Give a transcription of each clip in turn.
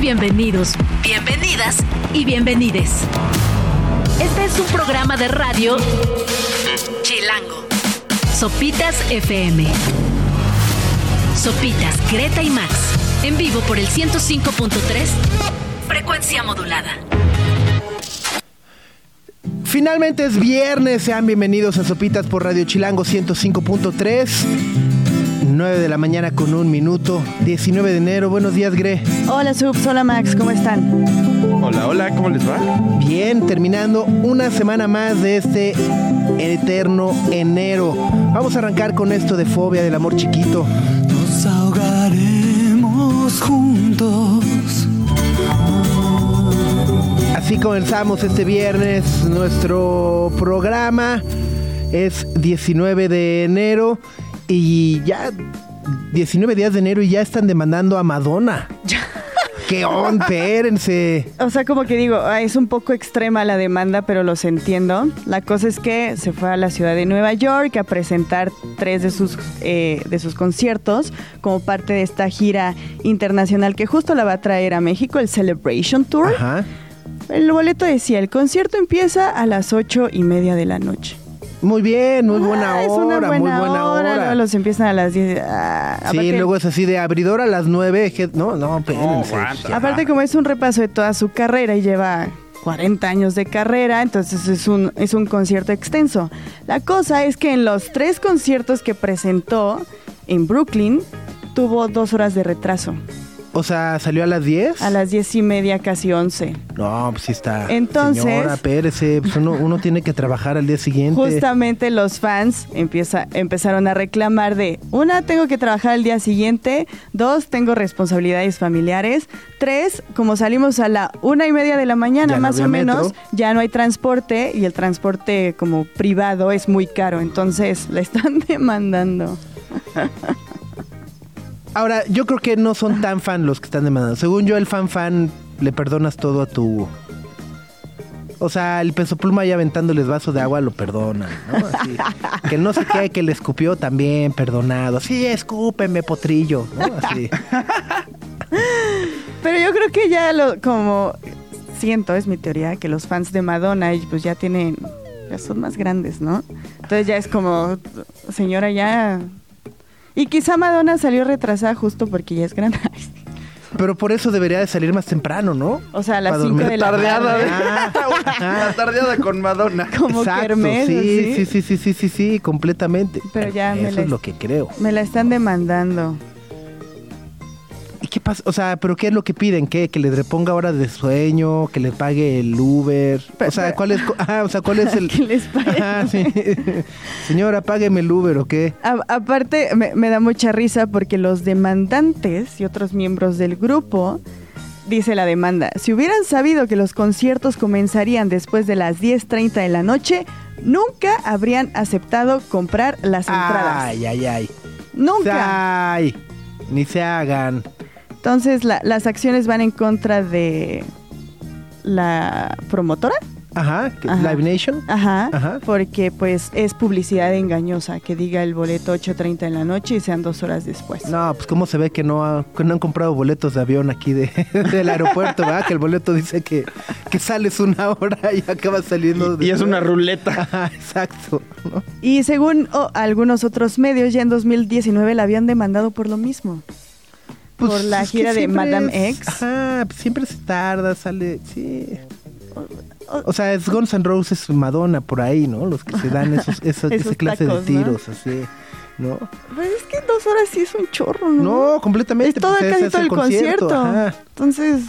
Bienvenidos, bienvenidas y bienvenides. Este es un programa de radio Chilango. Sopitas FM. Sopitas, Greta y Max. En vivo por el 105.3. Frecuencia modulada. Finalmente es viernes, sean bienvenidos a Sopitas por Radio Chilango 105.3. 9 de la mañana con un minuto, 19 de enero. Buenos días, Gre. Hola, Subs. Hola, Max. ¿Cómo están? Hola, hola. ¿Cómo les va? Bien, terminando una semana más de este eterno enero. Vamos a arrancar con esto de fobia del amor chiquito. Nos ahogaremos juntos. Así comenzamos este viernes nuestro programa. Es 19 de enero y ya 19 días de enero y ya están demandando a Madonna. ¡Qué onda! Espérense. O sea, como que digo, ah, es un poco extrema la demanda, pero los entiendo. La cosa es que se fue a la ciudad de Nueva York a presentar tres de sus, eh, de sus conciertos como parte de esta gira internacional que justo la va a traer a México, el Celebration Tour. Ajá. El boleto decía, el concierto empieza a las ocho y media de la noche. Muy bien, muy buena Ah, hora, es una buena muy buena hora. luego los empiezan a las 10. ah, Sí, aparte- luego es así de abridor a las 9. que- No, no, espérense. aguanta. Aparte, como es un repaso de toda su carrera y lleva 40 años de carrera, entonces es un, es un concierto extenso. La cosa es que en los tres conciertos que presentó en Brooklyn, tuvo dos horas de retraso. O sea, ¿salió a las 10? A las diez y media, casi 11. No, pues sí está. Entonces- Señora, pues uno, uno tiene que trabajar al día siguiente. Justamente los fans empieza, empezaron a reclamar de, una, tengo que trabajar al día siguiente, dos, tengo responsabilidades familiares, tres, como salimos a la una y media de la mañana Ya más o menos, ya no hay transporte y el transporte como privado es muy caro, entonces le están demandando. Ahora, yo creo que no son tan fan los que están demandando. Según yo, el fan fan le perdonas todo a tu. O sea, el peso pluma ahí aventándoles vaso de agua lo perdonan, ¿no? Así. que no sé qué, que le escupió también, perdonado. Sí, escúpeme, potrillo, ¿no? Así. Pero yo creo que ya lo, como siento, es mi teoría, que los fans de Madonna pues ya tienen, ya son más grandes, ¿no? Entonces ya es como, señora, ya... Y quizá Madonna salió retrasada justo porque ya es grande. Pero por eso debería de salir más temprano, ¿no? O sea, a las Para 5 dormir de la Tardeada, tarde. ¿eh? Una tardeada con Madonna. Como Exacto, Kermés, sí, sí, sí, sí, sí, sí, sí, completamente. Pero ya me Eso la- es lo que creo. Me la están demandando. ¿Y qué pasa? O sea, ¿pero qué es lo que piden? ¿Qué? ¿Que le reponga horas de sueño? ¿Que le pague el Uber? O sea, ¿cuál es, ah, o sea, ¿cuál es el...? Que les pague. Ajá, sí. Señora, págueme el Uber, ¿o qué? A- aparte, me, me da mucha risa porque los demandantes y otros miembros del grupo, dice la demanda, si hubieran sabido que los conciertos comenzarían después de las 10.30 de la noche, nunca habrían aceptado comprar las entradas. Ay, ay, ay. Nunca. Ay, ni se hagan. Entonces, la- las acciones van en contra de la promotora. Ajá, ¿qué- Ajá. Live Nation. Ajá, Ajá. porque pues es publicidad engañosa que diga el boleto 8.30 en la noche y sean dos horas después. No, pues cómo se ve que no, ha- que no han comprado boletos de avión aquí de, del aeropuerto, ¿verdad? Que el boleto dice que, que sales una hora y acabas saliendo. Y es una ruleta. Ajá, exacto. ¿no? Y según oh, algunos otros medios, ya en 2019 la habían demandado por lo mismo. Por la Pues es que gira de Madame es- X. Ajá, pues siempre se tarda, sale, sí. O sea, es Guns N' Roses Madonna por ahí, ¿no? Los que se dan esos, esos, Esos esa clase tacos, de ¿no? tiros, así, ¿no? Pues es que dos horas sí es un chorro, ¿no? No, completamente. es todo, pues, casi todo es el concierto. ajá. Entonces,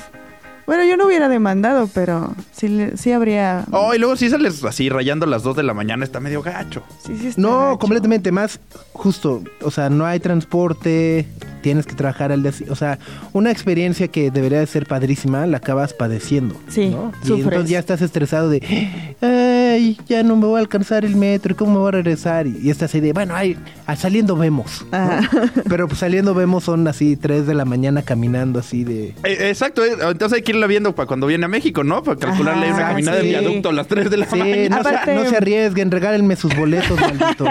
bueno, yo no hubiera demandado, pero sí, le- sí habría... Oh, y luego si sales así rayando a las 2 de la mañana, está medio gacho. sí, sí está No, gacho. completamente más justo, o sea, no hay transporte, tienes que trabajar al día, o sea, una experiencia que debería de ser padrísima, la acabas padeciendo. Sí, ¿no? Y sufres. entonces ya estás estresado de, ay, ya no me voy a alcanzar el metro, ¿y cómo me voy a regresar? Y, y estás ahí de, bueno, ay, ah, saliendo vemos. ¿no? Ajá. Pero pues saliendo vemos son así 3 de la mañana caminando así de... Eh, exacto, eh, entonces hay que irla viendo para cuando viene a México, ¿no? Para calcularle Ajá, una caminada sí. de viaducto a las 3 de la Sí, mañana. no, se, no se arriesguen, regálenme sus boletos, malditos.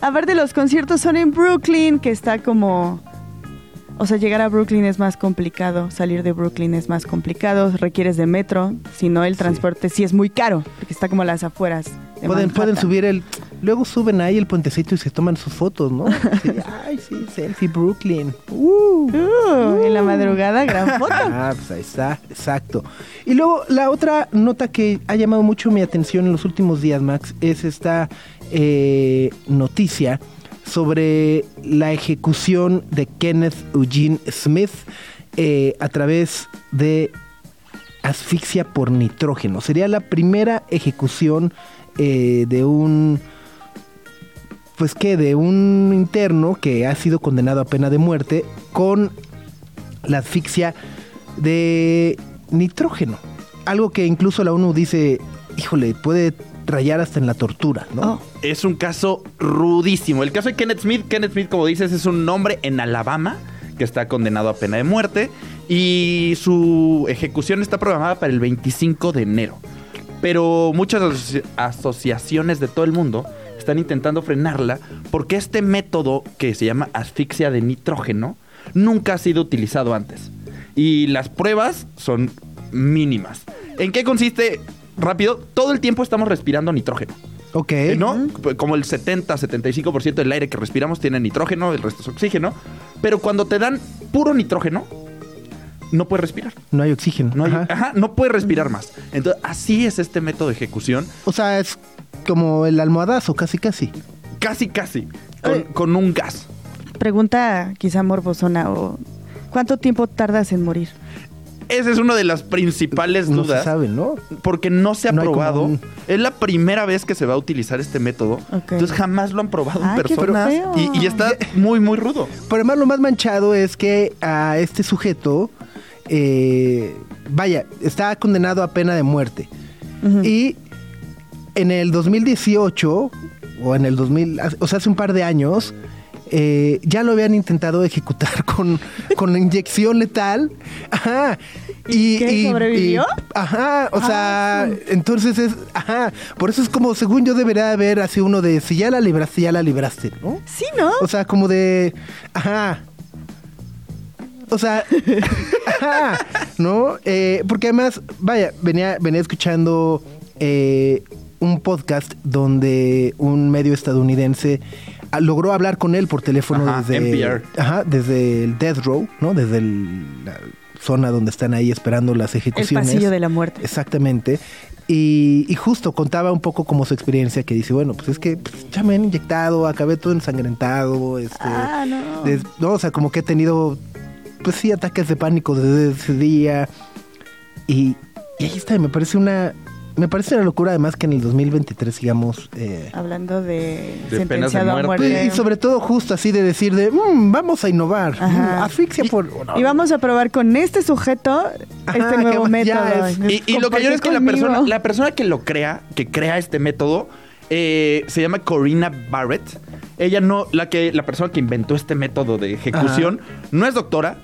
Aparte los conciertos son en Brooklyn, que está como O sea, llegar a Brooklyn es más complicado, salir de Brooklyn es más complicado, requieres de metro, si no el transporte sí, es muy caro, porque está como a las afueras. de Pueden, pueden subir el... Luego suben ahí el puentecito y se toman sus fotos, ¿no? Sí, ay, sí, selfie Brooklyn. Uh. Uh, en la madrugada, gran foto. Ah, pues ahí está, exacto. Y luego la otra nota que ha llamado mucho mi atención en los últimos días, Max, es esta eh, noticia sobre la ejecución de Kenneth Eugene Smith eh, a través de asfixia por nitrógeno. Sería la primera ejecución eh, de un pues que de un interno que ha sido condenado a pena de muerte con la asfixia de nitrógeno. Algo que incluso la ONU dice, híjole, puede rayar hasta en la tortura, ¿no? Oh. Es un caso rudísimo. El caso de Kenneth Smith, Kenneth Smith, como dices, es un hombre en Alabama que está condenado a pena de muerte y su ejecución está programada para el 25 de enero. Pero muchas asoci- asociaciones de todo el mundo están intentando frenarla porque este método que se llama asfixia de nitrógeno nunca ha sido utilizado antes. Y las pruebas son mínimas. ¿En qué consiste? Rápido, todo el tiempo estamos respirando nitrógeno. Ok. Eh, ¿No? Como el 70-75% del aire que respiramos tiene nitrógeno, el resto es oxígeno. Pero cuando te dan puro nitrógeno, no puedes respirar. No hay oxígeno. No, hay- Ajá. ajá, no puedes respirar más. Entonces, así es este método de ejecución. O sea, es como el almohadazo, casi casi. Casi, casi. Con, un gas. Pregunta quizá morbosona o ¿cuánto tiempo tardas en morir? Esa es una de las principales No dudas. se sabe, ¿no? Porque no se ha No probado. un- Es la primera vez que se va a utilizar este método. Entonces jamás lo han probado en Ay, personas. feo. Y, y está muy, muy rudo. Pero además lo más manchado es que a este sujeto, eh, vaya, está condenado a pena de muerte. Y en el 2018, o en el 2000, o sea, hace un par de años, eh, ya lo habían intentado ejecutar con, con inyección letal. Ajá. ¿Y qué, sobrevivió? ajá, o sea, entonces es, ajá, por eso es como, según yo debería haber así uno de, si ya la libraste, ya la libraste, ¿no? Sí, ¿no? O sea, como de. Ajá. O sea. ajá. ¿No? Eh, porque además, vaya, venía, venía escuchando eh, un podcast donde un medio estadounidense logró hablar con él por teléfono Ajá, desde. NPR. Ajá, desde el Death Row, ¿no? Desde el- la zona donde están ahí esperando las El ejecuciones. pasillo de la muerte. Exactamente. Y, y justo contaba un poco como su experiencia que dice, bueno, pues es que pues, ya me han inyectado, acabé todo ensangrentado, este, Ah, no. des- no, o sea, como que he tenido, pues sí, ataques de pánico desde ese día. Y, y ahí está, me parece una, me parece una locura además que en el 2023 sigamos... eh, Hablando de, De penas de sentenciado a muerte. muerte. y sobre todo justo así de decir de, "Mm, vamos a innovar, Ajá. mm, asfixia por... Y vamos a probar con este sujeto Ajá, este nuevo método. es- Y, y lo que yo es que la persona, la persona que lo crea, que crea este método, eh, se llama Corina Barrett. Ella no, la que, la persona que inventó este método de ejecución, no es doctora,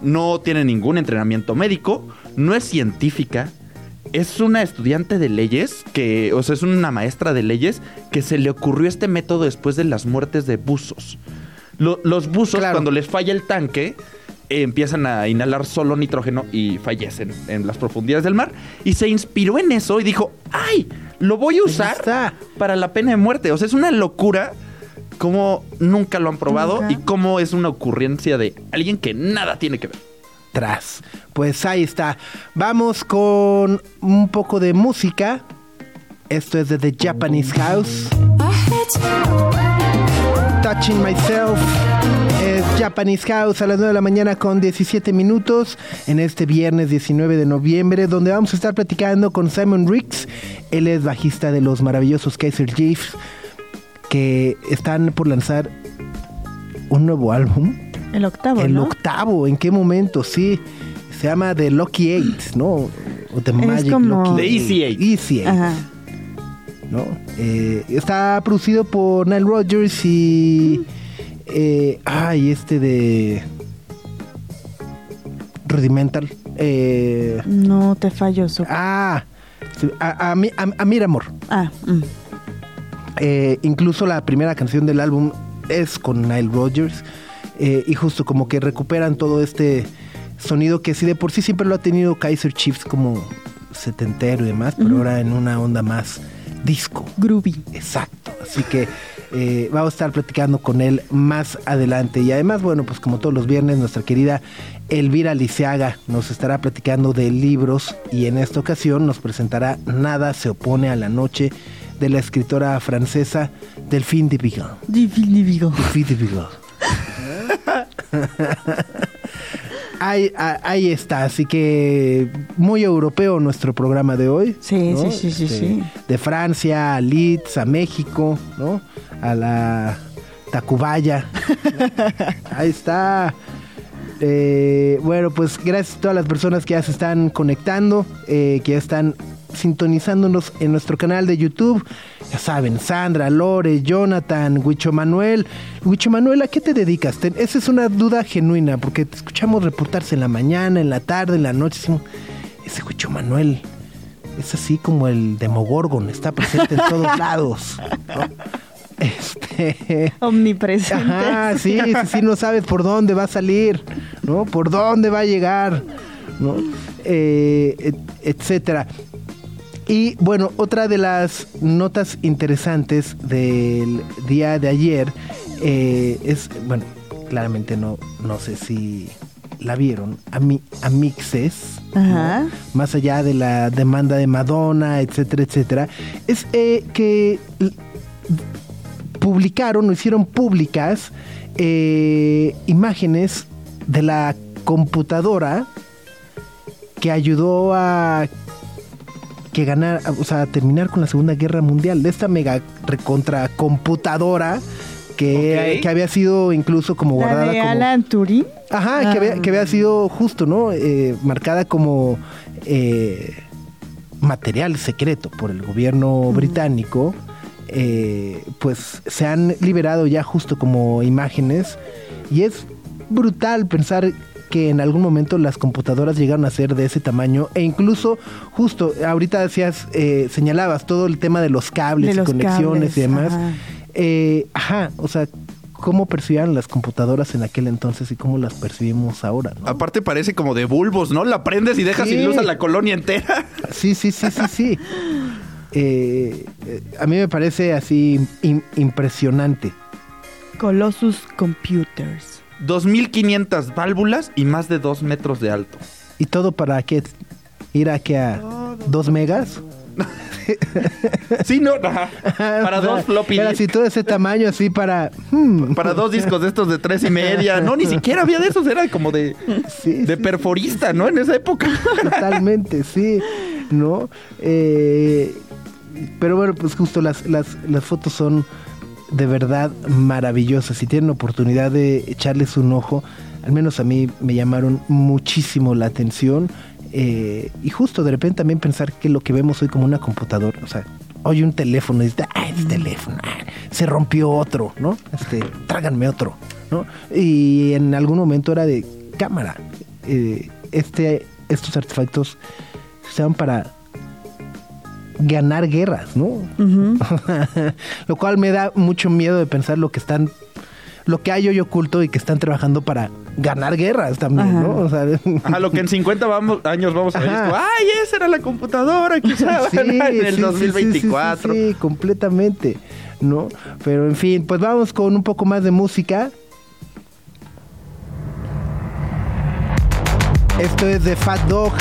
no tiene ningún entrenamiento médico, no es científica. Es una estudiante de leyes que, o sea, es una maestra de leyes que se le ocurrió este método después de las muertes de buzos. Lo- los buzos, Claro. cuando les falla el tanque, eh, empiezan a inhalar solo nitrógeno y fallecen en las profundidades del mar. Y se inspiró en eso y dijo, ¡ay! Lo voy a usar para la pena de muerte. O sea, es una locura cómo nunca lo han probado Nunca. y cómo es una ocurrencia de alguien que nada tiene que ver. Pues ahí está. Vamos con un poco de música. Esto es de The Japanese House. Touching Myself. Es Japanese House a las 9 de la mañana con 17 minutos en este viernes 19 de noviembre, donde vamos a estar platicando con Simon Riggs. Él es bajista de los maravillosos Kaiser Chiefs, que están por lanzar un nuevo álbum. El octavo, El ¿no? octavo, ¿en qué momento? Sí, se llama The Lucky Eight, ¿no? O The Magic como- Lucky The Easy Eight. Easy Eight, Ajá. ¿no? Eh, está producido por Nile Rodgers y... Eh, ay, este de... Rudimental. Eh, No te fallo, su... ah, sí, a, a, mi- a, a Miramor. Ah, mm. Eh, incluso la primera canción del álbum es con Nile Rodgers. Eh, y justo como que recuperan todo este sonido que sí de por sí siempre lo ha tenido Kaiser Chiefs como setentero y demás, pero ahora en una onda más disco. Groovy. Exacto. Así que eh, vamos a estar platicando con él más adelante. Y además, bueno, pues como todos los viernes, nuestra querida Elvira Liceaga nos estará platicando de libros y en esta ocasión nos presentará Nada se opone a la noche de la escritora francesa Delphine de Vigan. Divine Vigo. Delphine de Vigan. Ahí, ah, ahí está, así que muy europeo nuestro programa de hoy. Sí, ¿no? sí, sí, sí, Este, sí. De Francia a Leeds, a México, ¿no? A la Tacubaya. ahí está. Eh, bueno, pues gracias a todas las personas que ya se están conectando, eh, que ya están sintonizándonos en nuestro canal de YouTube. Ya saben, Sandra, Lore, Jonathan, Huicho Manuel. Huicho Manuel, ¿a qué te dedicas? Te- esa es una duda genuina, porque te escuchamos reportarse en la mañana, en la tarde, en la noche. decimos, Ese Huicho Manuel es así como el Demogorgon, está presente en todos lados. ¿no? Este. Omnipresente. Ajá, sí, sí, sí, no sabes por dónde va a salir, ¿no? Por dónde va a llegar, ¿no? Eh, et- etcétera. Y bueno, otra de las notas interesantes del día de ayer eh, es, bueno, claramente no, no sé si la vieron, Ami- Amixes, ¿no? Ajá. más allá de la demanda de Madonna, etcétera, etcétera, es eh, que publicaron o hicieron públicas eh, imágenes de la computadora que ayudó a que ganar, o sea, terminar con la Segunda Guerra Mundial, de esta mega recontra computadora que, que había sido incluso como La guardada de como Alan Turing. Ajá, que, Ah. había, que había sido justo, ¿no? Eh, marcada como eh, material secreto por el gobierno británico. eh, pues se han liberado ya justo como imágenes. Y es brutal pensar que en algún momento las computadoras llegaron a ser de ese tamaño. E incluso, justo, ahorita decías, eh, señalabas todo el tema de los cables De y los conexiones cables, y demás. ajá. Eh, ajá, o sea, cómo percibían las computadoras en aquel entonces y cómo las percibimos ahora, ¿no? Aparte parece como de bulbos, ¿no? La prendes y dejas Sí. sin luz a la colonia entera. Sí, sí, sí, sí, sí. Eh, eh, a mí me parece así im- impresionante. Colossus Computers. 2.500 válvulas y más de 2 metros de alto. ¿Y todo para qué? ¿Ir a qué? ¿A dos megas? Sí, no, ajá. Para O sea, dos floppy Era así todo ese tamaño, así para... hmm, Para dos discos de estos de tres y media. No, ni siquiera había de esos, era como de, Sí, de sí. perforista, ¿no? En esa época. Totalmente, sí, ¿no? Eh, pero bueno, pues justo las, las, las fotos son de verdad maravillosas. Si tienen oportunidad de echarles un ojo, al menos a mí me llamaron muchísimo la atención. eh, y justo de repente también pensar que lo que vemos hoy como una computadora, o sea, hoy un teléfono y dices, ah, es teléfono, ah, se rompió otro, ¿no? Este, tráganme otro, ¿no? Y en algún momento era de cámara. eh, este, estos artefactos se usaban para ganar guerras, ¿no? Lo cual me da mucho miedo de pensar lo que están, lo que hay hoy oculto y que están trabajando para ganar guerras también, Ajá. ¿no? O sea, A lo que en 50 vamos, años vamos a ver esto. ¡Ay, esa era la computadora que usaban Sí, en el sí, 2024! Sí, sí, sí, sí, completamente, ¿no? Pero en fin, pues vamos con un poco más de música. Esto es de Fat Dog,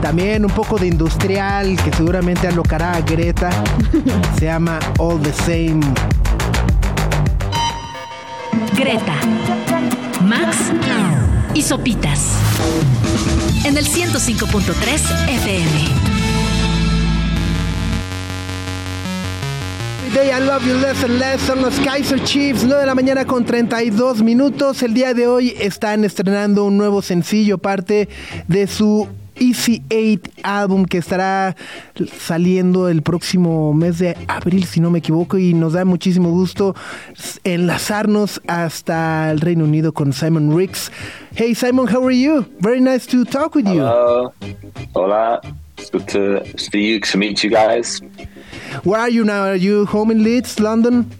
también un poco de industrial que seguramente alocará a Greta. Se llama All the Same. Greta, Max y Sopitas. En el 105.3 FM. Day I Love You Less and Less son los Kaiser Chiefs, 9 de la mañana con 32 minutos. El día de hoy están estrenando un nuevo sencillo, parte de su Easy 8 álbum que estará saliendo el próximo mes de abril, si no me equivoco, y nos da muchísimo gusto enlazarnos hasta el Reino Unido con Simon Riggs. Hey Simon, how are you? Very nice to talk with you. Hello. Hola. It's good to see you, to meet you guys. Where are you now? Are you home in Leeds, London?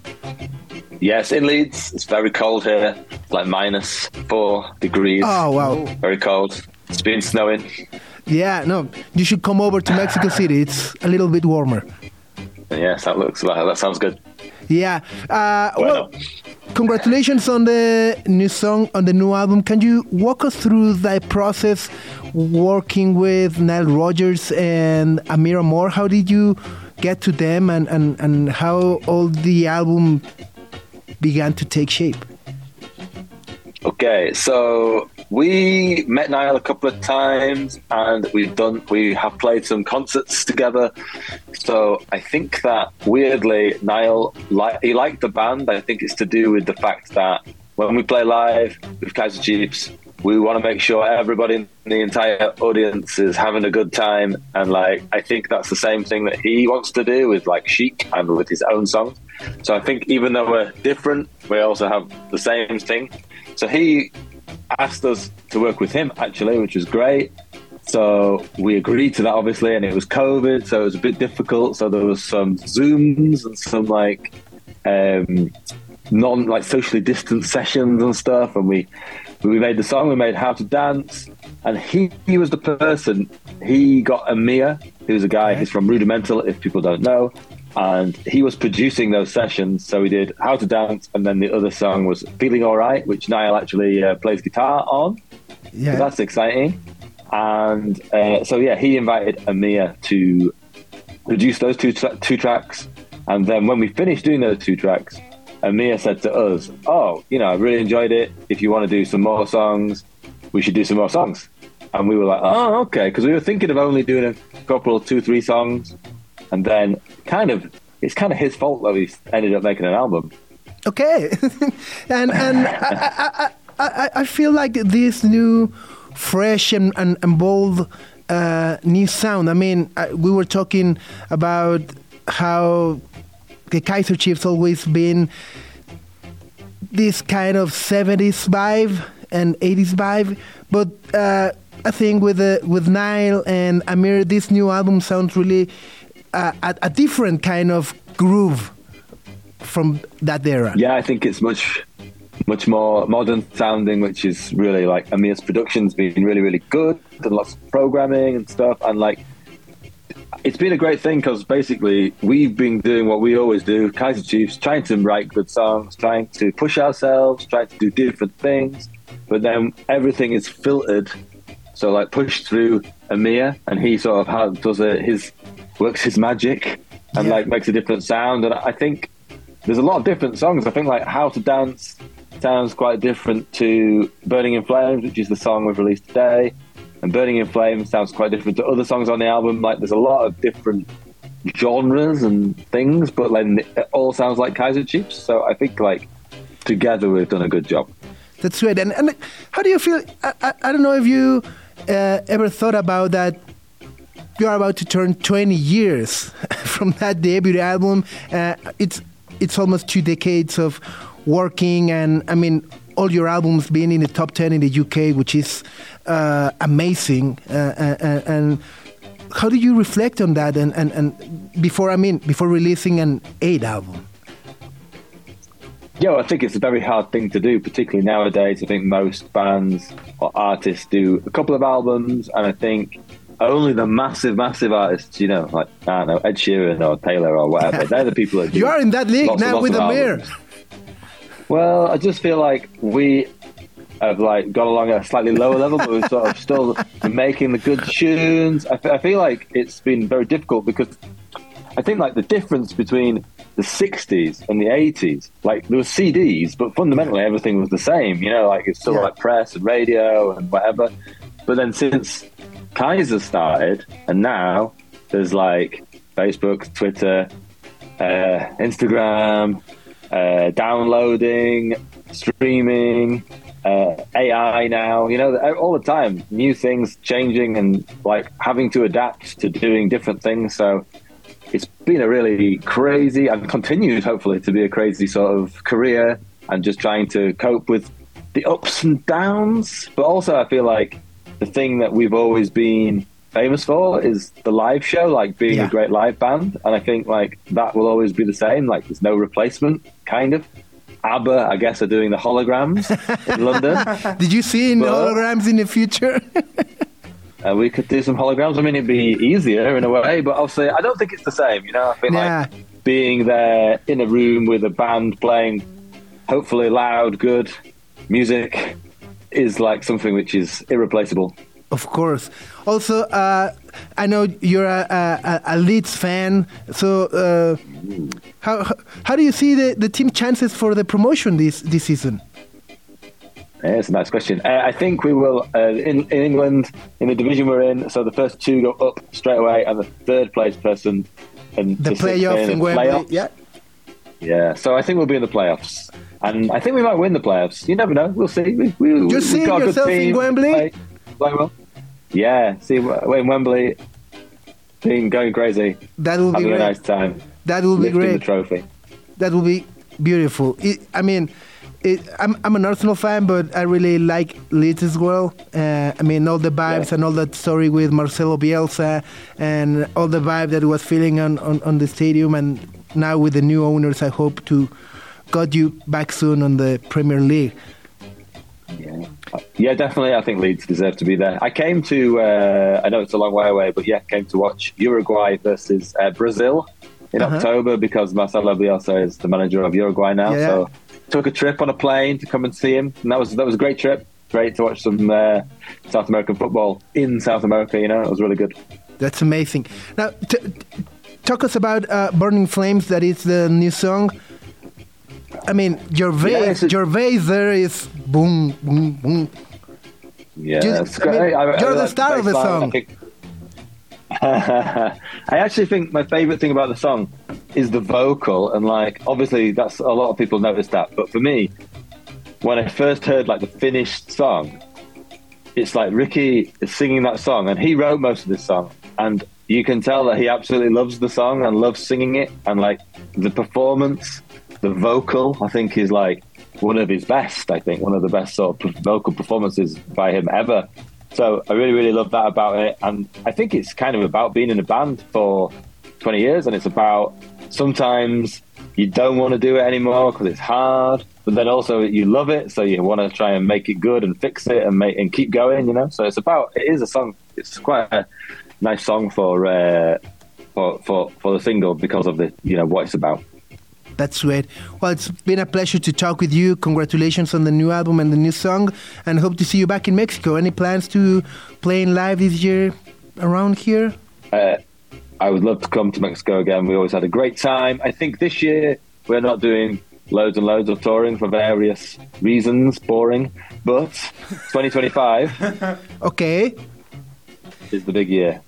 Yes, in Leeds, it's very cold here, like minus four degrees. Oh wow. Very cold. It's been snowing. Yeah, no, you should come over to Mexico City. It's a little bit warmer. Yes, that looks that sounds good. Yeah. Uh, well, congratulations on the new song, on the new album. Can you walk us through the process working with Nile Rodgers and Amira Moore? How did you get to them and, and, and how all the album began to take shape? Okay, so we met Niall a couple of times, and we've done we have played some concerts together. So I think that weirdly, Niall li- he liked the band. I think it's to do with the fact that when we play live with Kaiser Chiefs, we want to make sure everybody in the entire audience is having a good time, and like I think that's the same thing that he wants to do with like Chic and with his own songs. So I think even though we're different, we also have the same thing. So he asked us to work with him actually, which was great. So we agreed to that obviously, and it was COVID, so it was a bit difficult. So there was some zooms and some like um, non like socially distant sessions and stuff, and we we made the song. We made How to Dance, and he he was the person. He got Amir, who's a guy. He's from Rudimental, if people don't know. And he was producing those sessions, so we did How to Dance, and then the other song was Feeling Alright, which Niall actually uh, plays guitar on. Yeah. So that's exciting. And uh, so yeah, he invited Amir to produce those two tra- two tracks. And then when we finished doing those two tracks, Amir said to us, "Oh, you know, I really enjoyed it. If you want to do some more songs, we should do some more songs." And we were like, "Oh, okay," because we were thinking of only doing a couple, two, three songs, and then kind of it's kind of his fault that we ended up making an album. Okay, and and I, I, I, I feel like this new, fresh and and, and bold uh, new sound. I mean, I, we were talking about how the Kaiser Chiefs always been this kind of 70s vibe and 80s vibe, but uh, I think with uh, with Nile and Amir, this new album sounds really uh, a, a different kind of groove from that era. Yeah, I think it's much much more modern sounding, which is really like Amir's production's been really, really good and lots of programming and stuff. And like, it's been a great thing because basically we've been doing what we always do, Kaiser Chiefs, trying to write good songs, trying to push ourselves, trying to do different things. But then everything is filtered, so like pushed through Amir, and he sort of has, does it, his works his magic and Yeah. like makes a different sound. And I think there's a lot of different songs. I think like How to Dance sounds quite different to Burning in Flames, which is the song we've released today. And Burning in Flames sounds quite different to other songs on the album. Like there's a lot of different genres and things, but like it all sounds like Kaiser Chiefs. So I think like together we've done a good job. That's great. And, and how do you feel? I, I, I don't know if you uh, ever thought about that. You are about to turn 20 years from that debut album. Uh, it's it's almost two decades of working, and I mean, all your albums being in the top 10 in the UK, which is uh, amazing. Uh, uh, and how do you reflect on that? And, and, and before, I mean, before releasing an eight album. Yeah, well, I think it's a very hard thing to do, particularly nowadays. I think most bands or artists do a couple of albums, and I think only the massive, massive artists, you know, like I don't know, Ed Sheeran or Taylor or whatever, they're the people that You are in that league now with the mayor. Well, I just feel like we have like gone along at a slightly lower level, but we're sort of still making the good tunes. I, I feel like it's been very difficult because I think like the difference between the 60s and the 80s, like there were CDs, but fundamentally everything was the same. You know, like it's still Yeah. like press and radio and whatever. But then since Kaiser started, and now there's like Facebook, Twitter, uh, Instagram, uh, downloading, streaming, uh, AI now, you know, all the time, new things changing and like having to adapt to doing different things. So it's been a really crazy and continues hopefully to be a crazy sort of career and just trying to cope with the ups and downs. But also, I feel like the thing that we've always been famous for is the live show, like being Yeah. a great live band. And I think like that will always be the same. Like there's no replacement, kind of. ABBA, I guess, are doing the holograms in London. Did you see in Well- holograms in the future? Uh, we could do some holograms. I mean, it'd be easier in a way, but obviously, I don't think it's the same. You know, I feel Yeah. like being there in a room with a band playing, hopefully loud, good music, is like something which is irreplaceable. Of course. Also, uh, I know you're a, a, a Leeds fan. So, uh, how how do you see the, the team chances for the promotion this this season? Yeah, it's a nice question. Uh, I think we will uh, in in England in the division we're in. So the first two go up straight away, and the third place person and The playoffs in in the Wembley. playoffs. Yeah. Yeah, so I think we'll be in the playoffs, and I think we might win the playoffs. You never know. We'll see. We, we, You're seeing got a good yourself in. Wembley? Play, play well. Yeah, see in Wembley, being going crazy, That will be having a nice time, That will be lifting the trophy. That will be beautiful. It, I mean, it, I'm I'm an Arsenal fan, but I really like Leeds as well. Uh, I mean, all the vibes Yeah. and all that story with Marcelo Bielsa and all the vibe that was feeling on, on, on the stadium, and now with the new owners, I hope to got you back soon on the Premier League. Yeah, yeah, definitely. I think Leeds deserve to be there. I came to. Uh, I know it's a long way away, but yeah, came to watch Uruguay versus uh, Brazil in Uh-huh. October because Marcelo Bielsa is the manager of Uruguay now. Yeah. So took a trip on a plane to come and see him, and that was that was a great trip. Great to watch some uh, South American football in South America. You know, it was really good. That's amazing. Now, talk us about uh, Burning Flames. That is the new song. I mean, your Yeah, vase, a- your vase there is boom, boom, boom. Yeah, You- I mean, great. you're the star of the song. I I actually think my favorite thing about the song is the vocal, and like obviously that's a lot of people noticed that, but for me, when I first heard like the finished song, it's like Ricky is singing that song, and he wrote most of this song, and you can tell that he absolutely loves the song and loves singing it, and like the performance, the vocal, I think is like one of his best. I think one of the best sort of vocal performances by him ever. So I really, really love that about it, and I think it's kind of about being in a band for 20 years, and it's about sometimes you don't want to do it anymore because it's hard, but then also you love it, so you want to try and make it good and fix it and make and keep going, you know. So it's about it is a song. It's quite a nice song for uh, for for for the single because of the you know what it's about. That's great. Well, it's been a pleasure to talk with you. Congratulations on the new album and the new song, and hope to see you back in Mexico. Any plans to playing live this year around here? Uh, I would love to come to Mexico again. We always had a great time. I think this year we're not doing loads and loads of touring for various reasons, boring. But 2025 Okay, is the big year.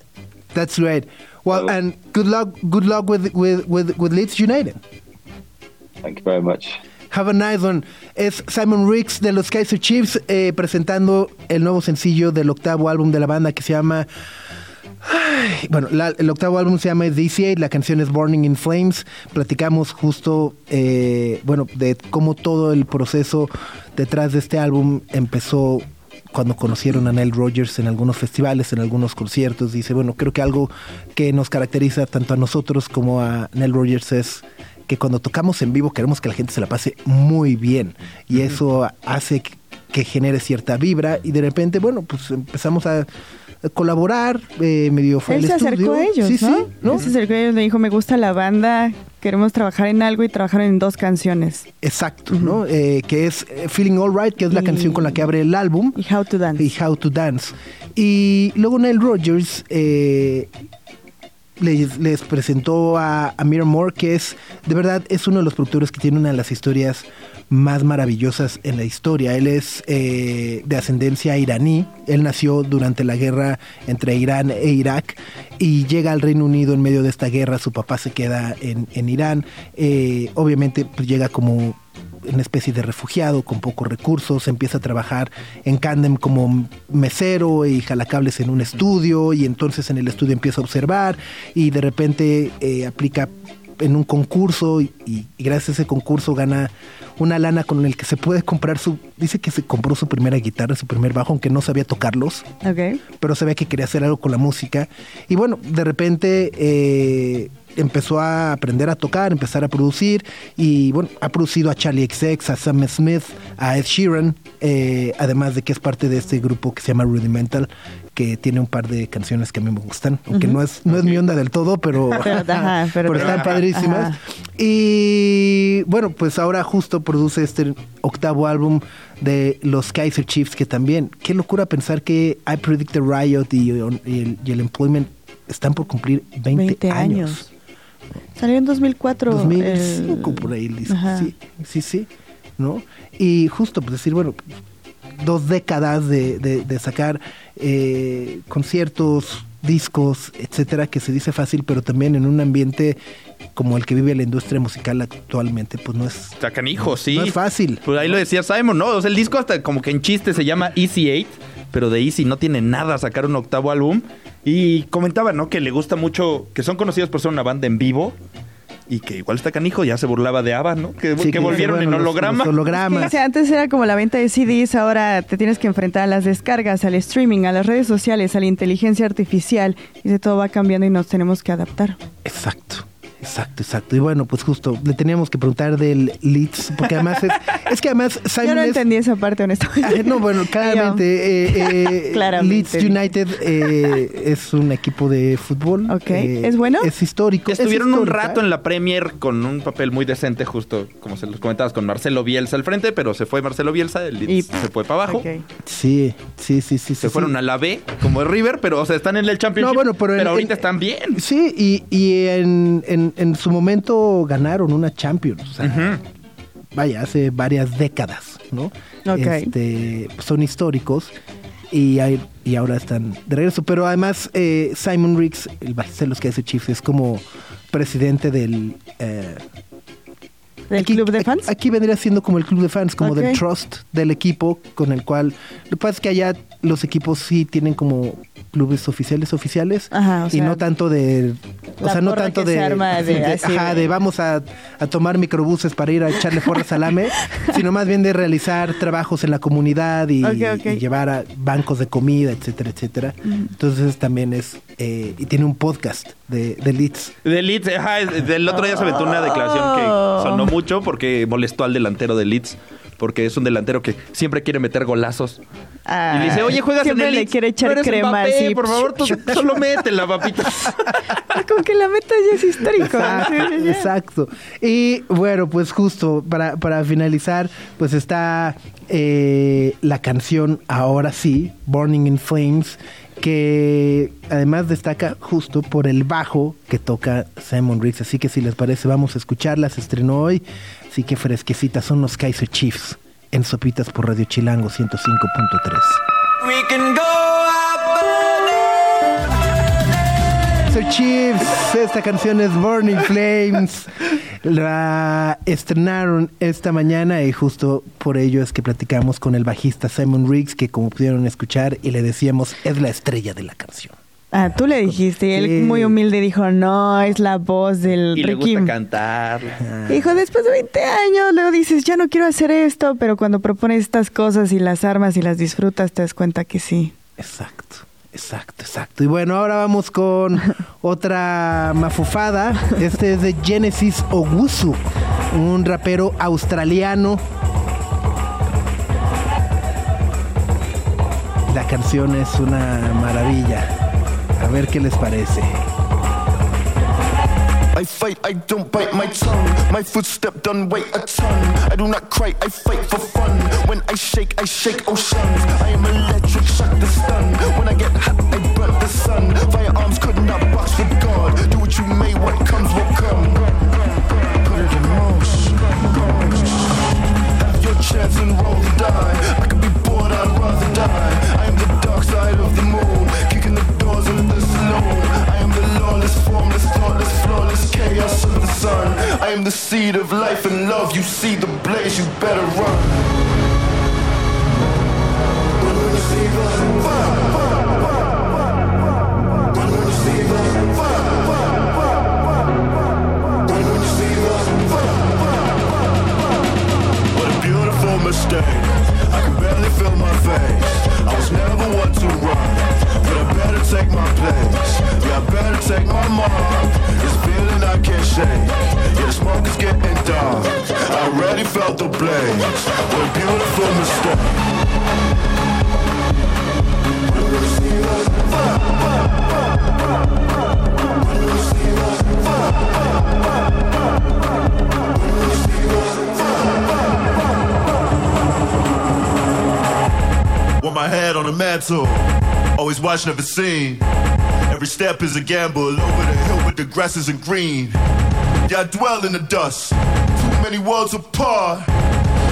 that's great. Well, Well- and good luck. Good luck with with with, with Leeds United. Thank you very much. Have a nice one. Es Simon Riggs de los Kaiser Chiefs eh, presentando el nuevo sencillo del octavo álbum de la banda que se llama. Ay, Bueno, el octavo álbum se llama DC8, la canción es Burning in Flames. Platicamos justo, eh, bueno, de cómo todo el proceso detrás de este álbum empezó cuando conocieron a Nile Rogers en algunos festivales, en algunos conciertos. Dice, bueno, creo que algo que nos caracteriza tanto a nosotros como a Nile Rogers es que cuando tocamos en vivo queremos que la gente se la pase muy bien y eso hace que- genere cierta vibra y de repente, bueno, pues empezamos a colaborar, eh, medio fue Él se acercó estudio. a ellos, sí, ¿no? sí, ¿no? Él se acercó a ellos, le dijo, me gusta la banda, queremos trabajar en algo y trabajar en dos canciones. Exacto, ¿no? Eh, que es eh, Feeling Alright, que es la canción con la que abre el álbum. Y How to Dance. y How to Dance. Y luego Nile Rogers eh, les, presentó a, a Mira Moore, que es, de verdad, es uno de los productores que tiene una de las historias más maravillosas en la historia. Él es eh, de ascendencia iraní. Él nació durante la guerra entre Irán e Irak y llega al Reino Unido en medio de esta guerra. Su papá se queda en, en Irán. Eh, obviamente, pues llega como una especie de refugiado con pocos recursos, empieza a trabajar en Candem como mesero y jalacables en un estudio y entonces en el estudio empieza a observar y de repente eh, aplica en un concurso y, y gracias a ese concurso gana una lana con el que se puede comprar su... Dice que se compró su primera guitarra, su primer bajo, aunque no sabía tocarlos Ok. pero sabía que quería hacer algo con la música. Y bueno, de repente eh, empezó a aprender a tocar, empezar a producir y bueno, ha producido a Charlie XX, a Sam Smith, a Ed Sheeran, eh, además de que es parte de este grupo que se llama Rudimental, que tiene un par de canciones que a mí me gustan, aunque no es no es mi onda del todo, pero, Pero, ajá, pero- pero están padrísimas. Ajá. Y bueno, pues ahora justo produce este octavo álbum de los Kaiser Chiefs, que también, qué locura pensar que I Predict the Riot y, y el, y el Employment están por cumplir 20, 20 años. años. Salió en 2004. 2005 el- por ahí, sí, sí, sí, ¿no? Y justo, pues decir, bueno, dos décadas de, de- de sacar eh, conciertos, discos, etcétera, que se dice fácil, pero también en un ambiente como el que vive la industria musical actualmente, pues no es, Está canijo, sí. no es fácil. Pues ahí lo decía Simon, ¿no? O sea, el disco hasta como que en chiste se llama Easy 8, pero de Easy no tiene nada sacar un octavo álbum. Y comentaba, ¿no? Que le gusta mucho, que son conocidos por ser una banda en vivo y que igual está canijo, ya se burlaba de ABBA, ¿no? Que, Sí, que volvieron bueno, en los- holograma. los Sí, hologramas. o sea, antes era como la venta de CDs, ahora te tienes que enfrentar a las descargas, al streaming, a las redes sociales, a la inteligencia artificial. Y de todo va cambiando y nos tenemos que adaptar. Exacto. Exacto, exacto. Y bueno, pues justo le teníamos que preguntar del Leeds, porque además es, es que además Simon Yo no es- entendí esa parte, honestamente. Ah, no, bueno, claramente. eh, eh, Claramente. Leeds United eh, es un equipo de fútbol. Ok. eh, ¿Es bueno? Es histórico. es Estuvieron un rato en la Premier con un papel muy decente, justo como se los comentabas, con Marcelo Bielsa al frente, pero se fue Marcelo Bielsa, el Leeds Y- se fue para abajo. Sí, sí, sí, sí. Se sí, fueron sí. a la B, como el River, pero o sea, están en el Championship. No, bueno, pero en- ahorita en- están bien. Sí, y, y en, en, en su momento ganaron una Champions. O sea, vaya, hace varias décadas, ¿no? Ok. Este, son históricos y, hay- y ahora están de regreso. Pero además, eh, Simon Riggs, el bajista de los que hace Chiefs, es como presidente del... eh, ¿Del Aquí- club de fans? Aquí vendría siendo como el club de fans, como del trust del equipo con el cual... Lo que pasa es que allá los equipos sí tienen como clubes oficiales oficiales Ajá, o y sea, no tanto de... O sea, no porra tanto de... se de así ajá, de- de vamos a, a tomar microbuses para ir a echarle porras al AME, sino más bien de realizar trabajos en la comunidad y, llevar a bancos de comida, etcétera, etcétera. Entonces también es... eh, y tiene un podcast de, de Leeds. De Leeds, ajá, del otro día se aventó una declaración que Oh. sonó mucho porque molestó al delantero de Leeds. Porque es un delantero que siempre quiere meter golazos. Ah, y le dice, oye, juegas siempre en el le quiere echar No crema Mbappé, así. por favor, tú solo métela, papita. Con que la meta ya es histórico. Exacto. Y bueno, pues justo para, para finalizar, pues está eh, la canción Ahora sí, Burning in Flames, que además destaca justo por el bajo que toca Simon Riggs. Así que si les parece, vamos a escucharla. Se estrenó hoy, así que fresquecitas son los Kaiser Chiefs en Sopitas por Radio Chilango 105.3. We can go out Kaiser Chiefs, esta canción es Burning Flames. La estrenaron esta mañana y justo por ello es que platicamos con el bajista Simon Riggs, que como pudieron escuchar y le decíamos es la estrella de la canción. Ah, tú le dijiste y Sí. él muy humilde dijo, no, es la voz del Y le gusta Requiem". cantar. Dijo, después de 20 años, luego dices, ya no quiero hacer esto, pero cuando propones estas cosas y las armas y las disfrutas, te das cuenta que sí. Exacto, exacto, exacto. Y bueno, ahora vamos con otra mafufada. Este es de Genesis Owusu, un rapero australiano. La canción es una maravilla. A ver qué les parece. I fight, I don't bite my tongue. My footstep done weigh a ton. I do not cry, I fight for fun. When I shake, I shake oceans. I am electric, shock the stun. When I get hot, I burn the sun. Firearms could not box with God. Do what you may, what comes will come. Put it in motion. Have your chance and roll sun. I am the seed of life and love. You see the blaze, you better run. What a beautiful mistake. I can barely feel my face. I was never one to run, I better take my place. I better take my mark. This feeling I can't shake. Yeah, the smoke is getting dark. I already felt the blaze. What a beautiful mistake. Want my head on a mantle. Always watch, never seen. Every step is a gamble. Over the hill with the grass isn't green. Yeah, I dwell in the dust. Too many worlds apart.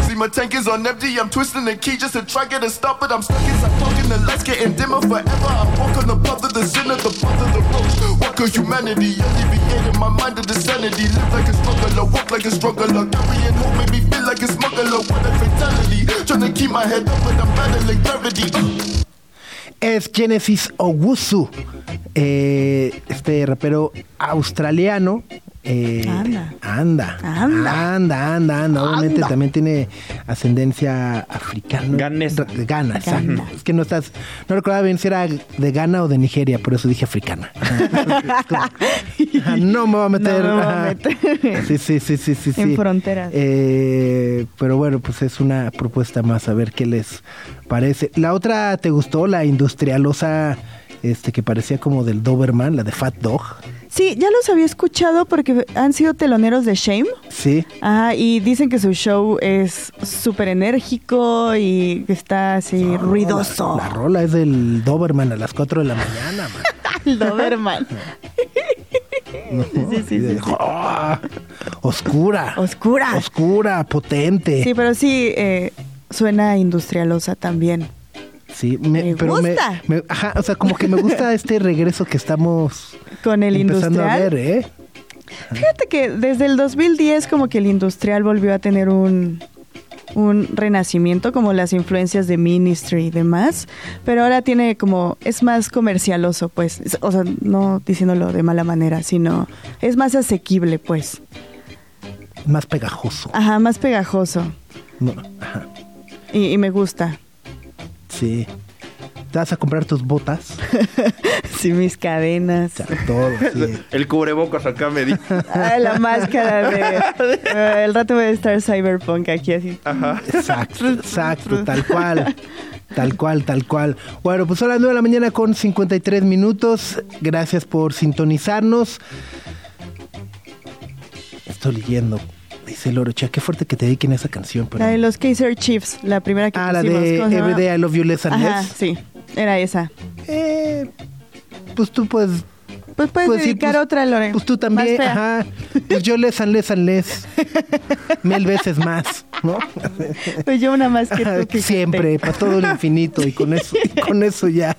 See, my tank is on empty. I'm twisting the key just to try get it stop, but I'm stuck inside talking. The lights getting dimmer forever. I walk on the path of the sinner, the path of the roach. Walk of humanity, alleviating my mind of the sanity. Live like a struggler, walk like a struggler. Carrying home, make me feel like a smuggler. What a fatality. Trying to keep my head up, but I'm battling gravity. Es Genesis Owusu, eh, este rapero australiano. Eh, Anda. Anda. Anda. Anda, anda, anda. Obviamente también tiene ascendencia africana. Ganesa. De Ghana, exacto. Ghana. Es que no estás. No recordaba bien si era de Ghana o de Nigeria, por eso dije africana. Ajá, no me voy a meter. No me voy a ajá. meter. Sí, sí, sí, sí, sí. En sí. fronteras. Eh, pero bueno, pues es una propuesta más, a ver qué les parece. La otra, ¿te gustó? La industrialosa, este, que parecía como del Doberman, la de Fat Dog. Sí, ya los había escuchado porque han sido teloneros de Shame. Sí. Ajá, y dicen que su show es súper enérgico y que está así ruidoso. La, la rola es del Doberman a las 4 de la mañana, man. El Doberman. sí, sí, sí, sí. Ah, oscura. Oscura. Oscura, potente. Sí, pero sí eh, suena industrialosa también. Sí, me, Me pero gusta. me- ajá, o sea, como que me gusta este regreso que estamos Con el empezando industrial. a ver, ¿eh? Fíjate que desde el 2010 como que el industrial volvió a tener un, un renacimiento, como las influencias de Ministry y demás, pero ahora tiene como, es más comercialoso, pues, Es- o sea, no diciéndolo de mala manera, sino es más asequible, pues, Más pegajoso. ajá, más pegajoso No, ajá, y, y me gusta. Sí. Te vas a comprar tus botas, Sí, mis cadenas. o sea, todo, sí. El cubrebocas acá me dijo. Ah, la máscara de... El rato voy a estar cyberpunk aquí así. Exacto, exacto, tal cual. Tal cual, tal cual. Bueno, pues son las 9 de la mañana con 53 minutos. Gracias por sintonizarnos. Estoy leyendo. Dice Lorocha, qué fuerte que te dediquen esa canción. pero- La de los Kaiser Chiefs, la primera que Ah, la pusimos. de. Everyday I Love You Less and Ajá, Less. sí, era esa. Eh, pues tú puedes... Pues puedes pues sí, dedicar pues- otra, Lore. Pues tú también, ajá. Pues yo less and less and less. Mil veces más, ¿no? Pues yo una más que tú. Siempre, para todo el infinito y con eso, y con eso ya.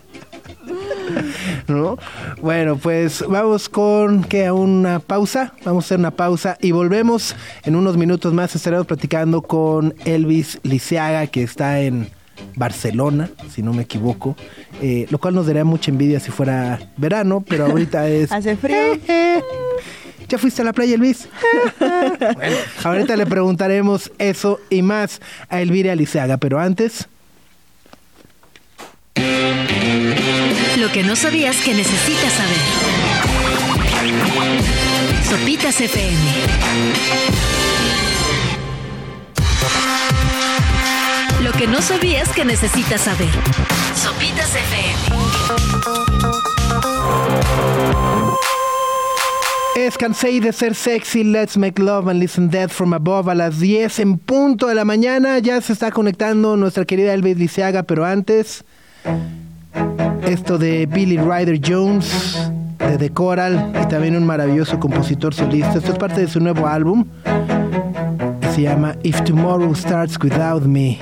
¿No? Bueno, pues vamos con que a una pausa, vamos a hacer una pausa y volvemos en unos minutos más. Estaremos platicando con Elvis Liceaga, que está en Barcelona, si no me equivoco, eh, lo cual nos daría mucha envidia si fuera verano, pero ahorita es... Hace frío. ¿Ya fuiste a la playa, Elvis? bueno, ahorita le preguntaremos eso y más a Elvira Liceaga, pero antes... Lo que no sabías que necesitas saber. Sopitas FM. Lo que no sabías que necesitas saber. Sopitas FM. Es cansé de ser sexy, let's make love and listen dead from above a las 10 en punto de la mañana. Ya se está conectando nuestra querida Elvis Liceaga, pero antes, esto de Billy Ryder Jones, de The Coral, y también un maravilloso compositor solista. Esto es parte de su nuevo álbum, se llama If Tomorrow Starts Without Me.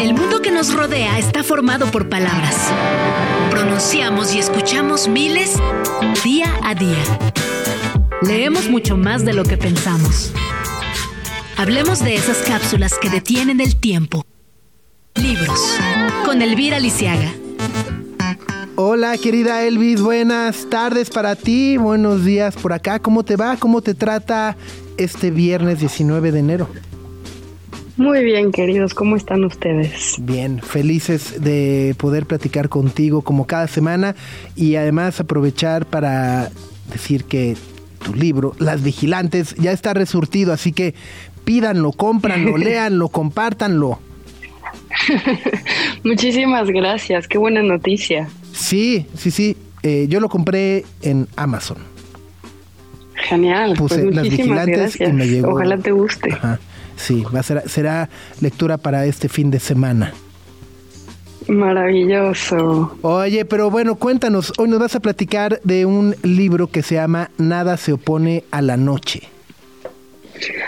El mundo que nos rodea está formado por palabras. Pronunciamos y escuchamos miles día a día. Leemos mucho más de lo que pensamos. Hablemos de esas cápsulas que detienen el tiempo. Libros. Con Elvira Lisiaga. Hola, querida Elvis, buenas tardes para ti, buenos días por acá. ¿Cómo te va? ¿Cómo te trata este viernes 19 de enero? Muy bien, queridos, ¿cómo están ustedes? Bien, felices de poder platicar contigo como cada semana y además aprovechar para decir que tu libro, Las Vigilantes, ya está resurtido, así que pídanlo, cómpranlo, léanlo, compártanlo. Muchísimas gracias, qué buena noticia. Sí, sí, sí, eh, yo lo compré en Amazon. Genial, Puse pues Las muchísimas Vigilantes y gracias. me llegó. Ojalá te guste. Ajá, sí, va a ser, será lectura para este fin de semana. Maravilloso. Oye, pero bueno, cuéntanos, hoy nos vas a platicar de un libro que se llama Nada se opone a la noche.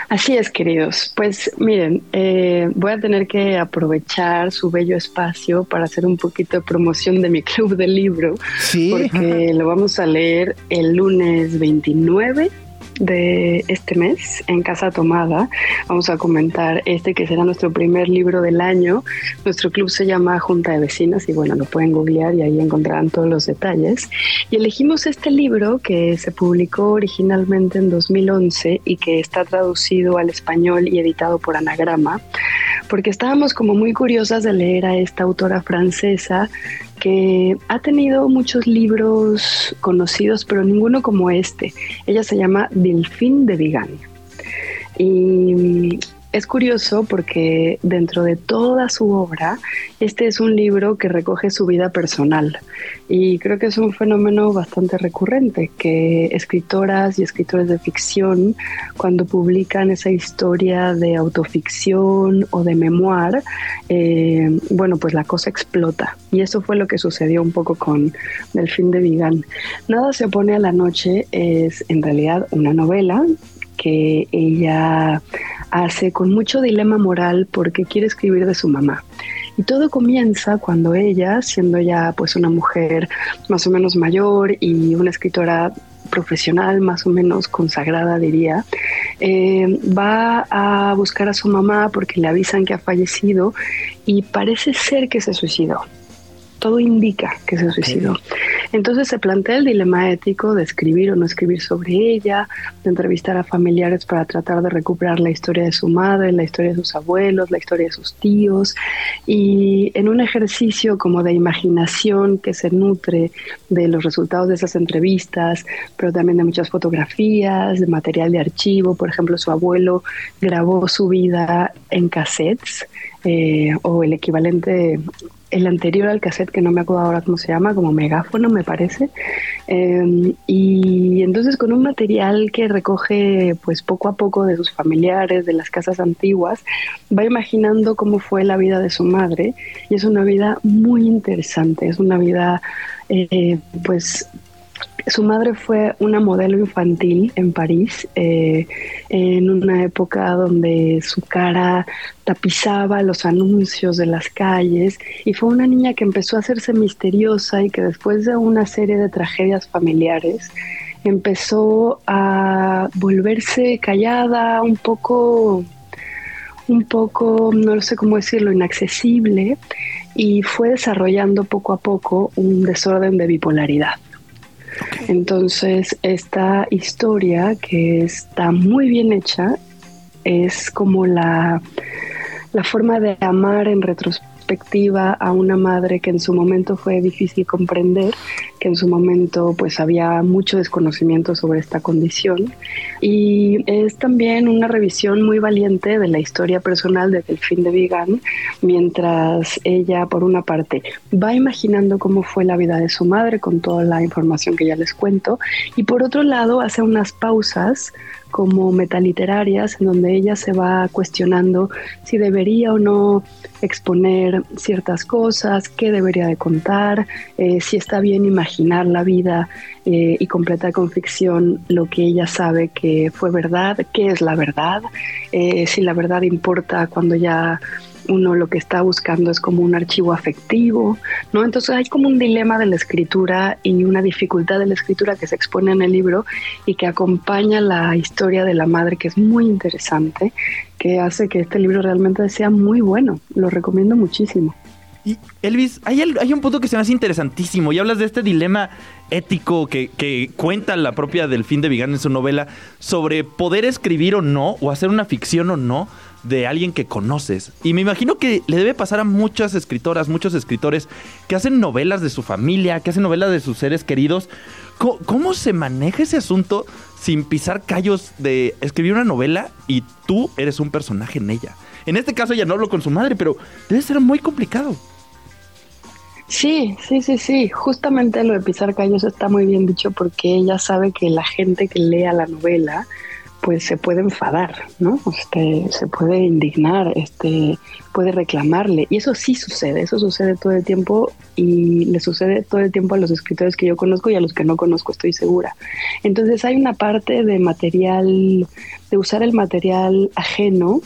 Así es, queridos. Pues miren, eh, voy a tener que aprovechar su bello espacio para hacer un poquito de promoción de mi club de libro, Sí. porque lo vamos a leer el lunes 29 de este mes en Casa Tomada. Vamos a comentar este que será nuestro primer libro del año. Nuestro club se llama Junta de Vecinas y bueno, lo pueden googlear y ahí encontrarán todos los detalles. Y elegimos este libro que se publicó originalmente en 2011 y que está traducido al español y editado por Anagrama, porque estábamos como muy curiosas de leer a esta autora francesa que ha tenido muchos libros conocidos, pero ninguno como este. Ella se llama Delphine de Vigan. Y es curioso porque dentro de toda su obra, este es un libro que recoge su vida personal. Y creo que es un fenómeno bastante recurrente, que escritoras y escritores de ficción, cuando publican esa historia de autoficción o de memoir, eh, bueno, pues la cosa explota. Y eso fue lo que sucedió un poco con Delfín de Vigan. Nada se opone a la noche es en realidad una novela que ella hace con mucho dilema moral porque quiere escribir de su mamá. Y todo comienza cuando ella, siendo ya pues una mujer más o menos mayor y una escritora profesional más o menos consagrada diría, eh, va a buscar a su mamá porque le avisan que ha fallecido y parece ser que se suicidó. Todo indica que se suicidó. Entonces se plantea el dilema ético de escribir o no escribir sobre ella, de entrevistar a familiares para tratar de recuperar la historia de su madre, la historia de sus abuelos, la historia de sus tíos, y en un ejercicio como de imaginación que se nutre de los resultados de esas entrevistas, pero también de muchas fotografías, de material de archivo, por ejemplo, su abuelo grabó su vida en cassettes, eh, o el equivalente el anterior al cassette, que no me acuerdo ahora cómo se llama, como megáfono me parece. Eh, y entonces con un material que recoge pues poco a poco de sus familiares, de las casas antiguas, va imaginando cómo fue la vida de su madre y es una vida muy interesante, es una vida eh, pues su madre fue una modelo infantil en París, eh, en una época donde su cara tapizaba los anuncios de las calles y fue una niña que empezó a hacerse misteriosa y que después de una serie de tragedias familiares empezó a volverse callada, un poco, un poco, no sé cómo decirlo, inaccesible y fue desarrollando poco a poco un desorden de bipolaridad. Entonces, esta historia que está muy bien hecha es como la, la forma de amar en retrospectiva a una madre que en su momento fue difícil comprender, que en su momento pues había mucho desconocimiento sobre esta condición. Y es también una revisión muy valiente de la historia personal de Delfín de Vigan, mientras ella por una parte va imaginando cómo fue la vida de su madre con toda la información que ya les cuento y por otro lado hace unas pausas como metaliterarias en donde ella se va cuestionando si debería o no exponer ciertas cosas, qué debería de contar, eh, si está bien imaginar la vida eh, y completar con ficción lo que ella sabe que fue verdad, qué es la verdad, eh, si la verdad importa cuando ya uno lo que está buscando es como un archivo afectivo, ¿no? Entonces hay como un dilema de la escritura y una dificultad de la escritura que se expone en el libro y que acompaña la historia de la madre, que es muy interesante, que hace que este libro realmente sea muy bueno. Lo recomiendo muchísimo. Y Elvis, hay, hay un punto que se me hace interesantísimo y hablas de este dilema ético que, que cuenta la propia Delfín de Vigan en su novela sobre poder escribir o no, o hacer una ficción o no de alguien que conoces. Y me imagino que le debe pasar a muchas escritoras, muchos escritores que hacen novelas de su familia, que hacen novelas de sus seres queridos. ¿Cómo, se maneja ese asunto sin pisar callos de escribir una novela y tú eres un personaje en ella? En este caso ya no hablo con su madre, pero debe ser muy complicado. Sí, sí, sí, sí. Justamente lo de pisar callos está muy bien dicho porque ella sabe que la gente que lea la novela pues se puede enfadar, ¿no? Este, se puede indignar, este, puede reclamarle. Y eso sí sucede, eso sucede todo el tiempo y le sucede todo el tiempo a los escritores que yo conozco y a los que no conozco, estoy segura. Entonces hay una parte de material, de usar el material ajeno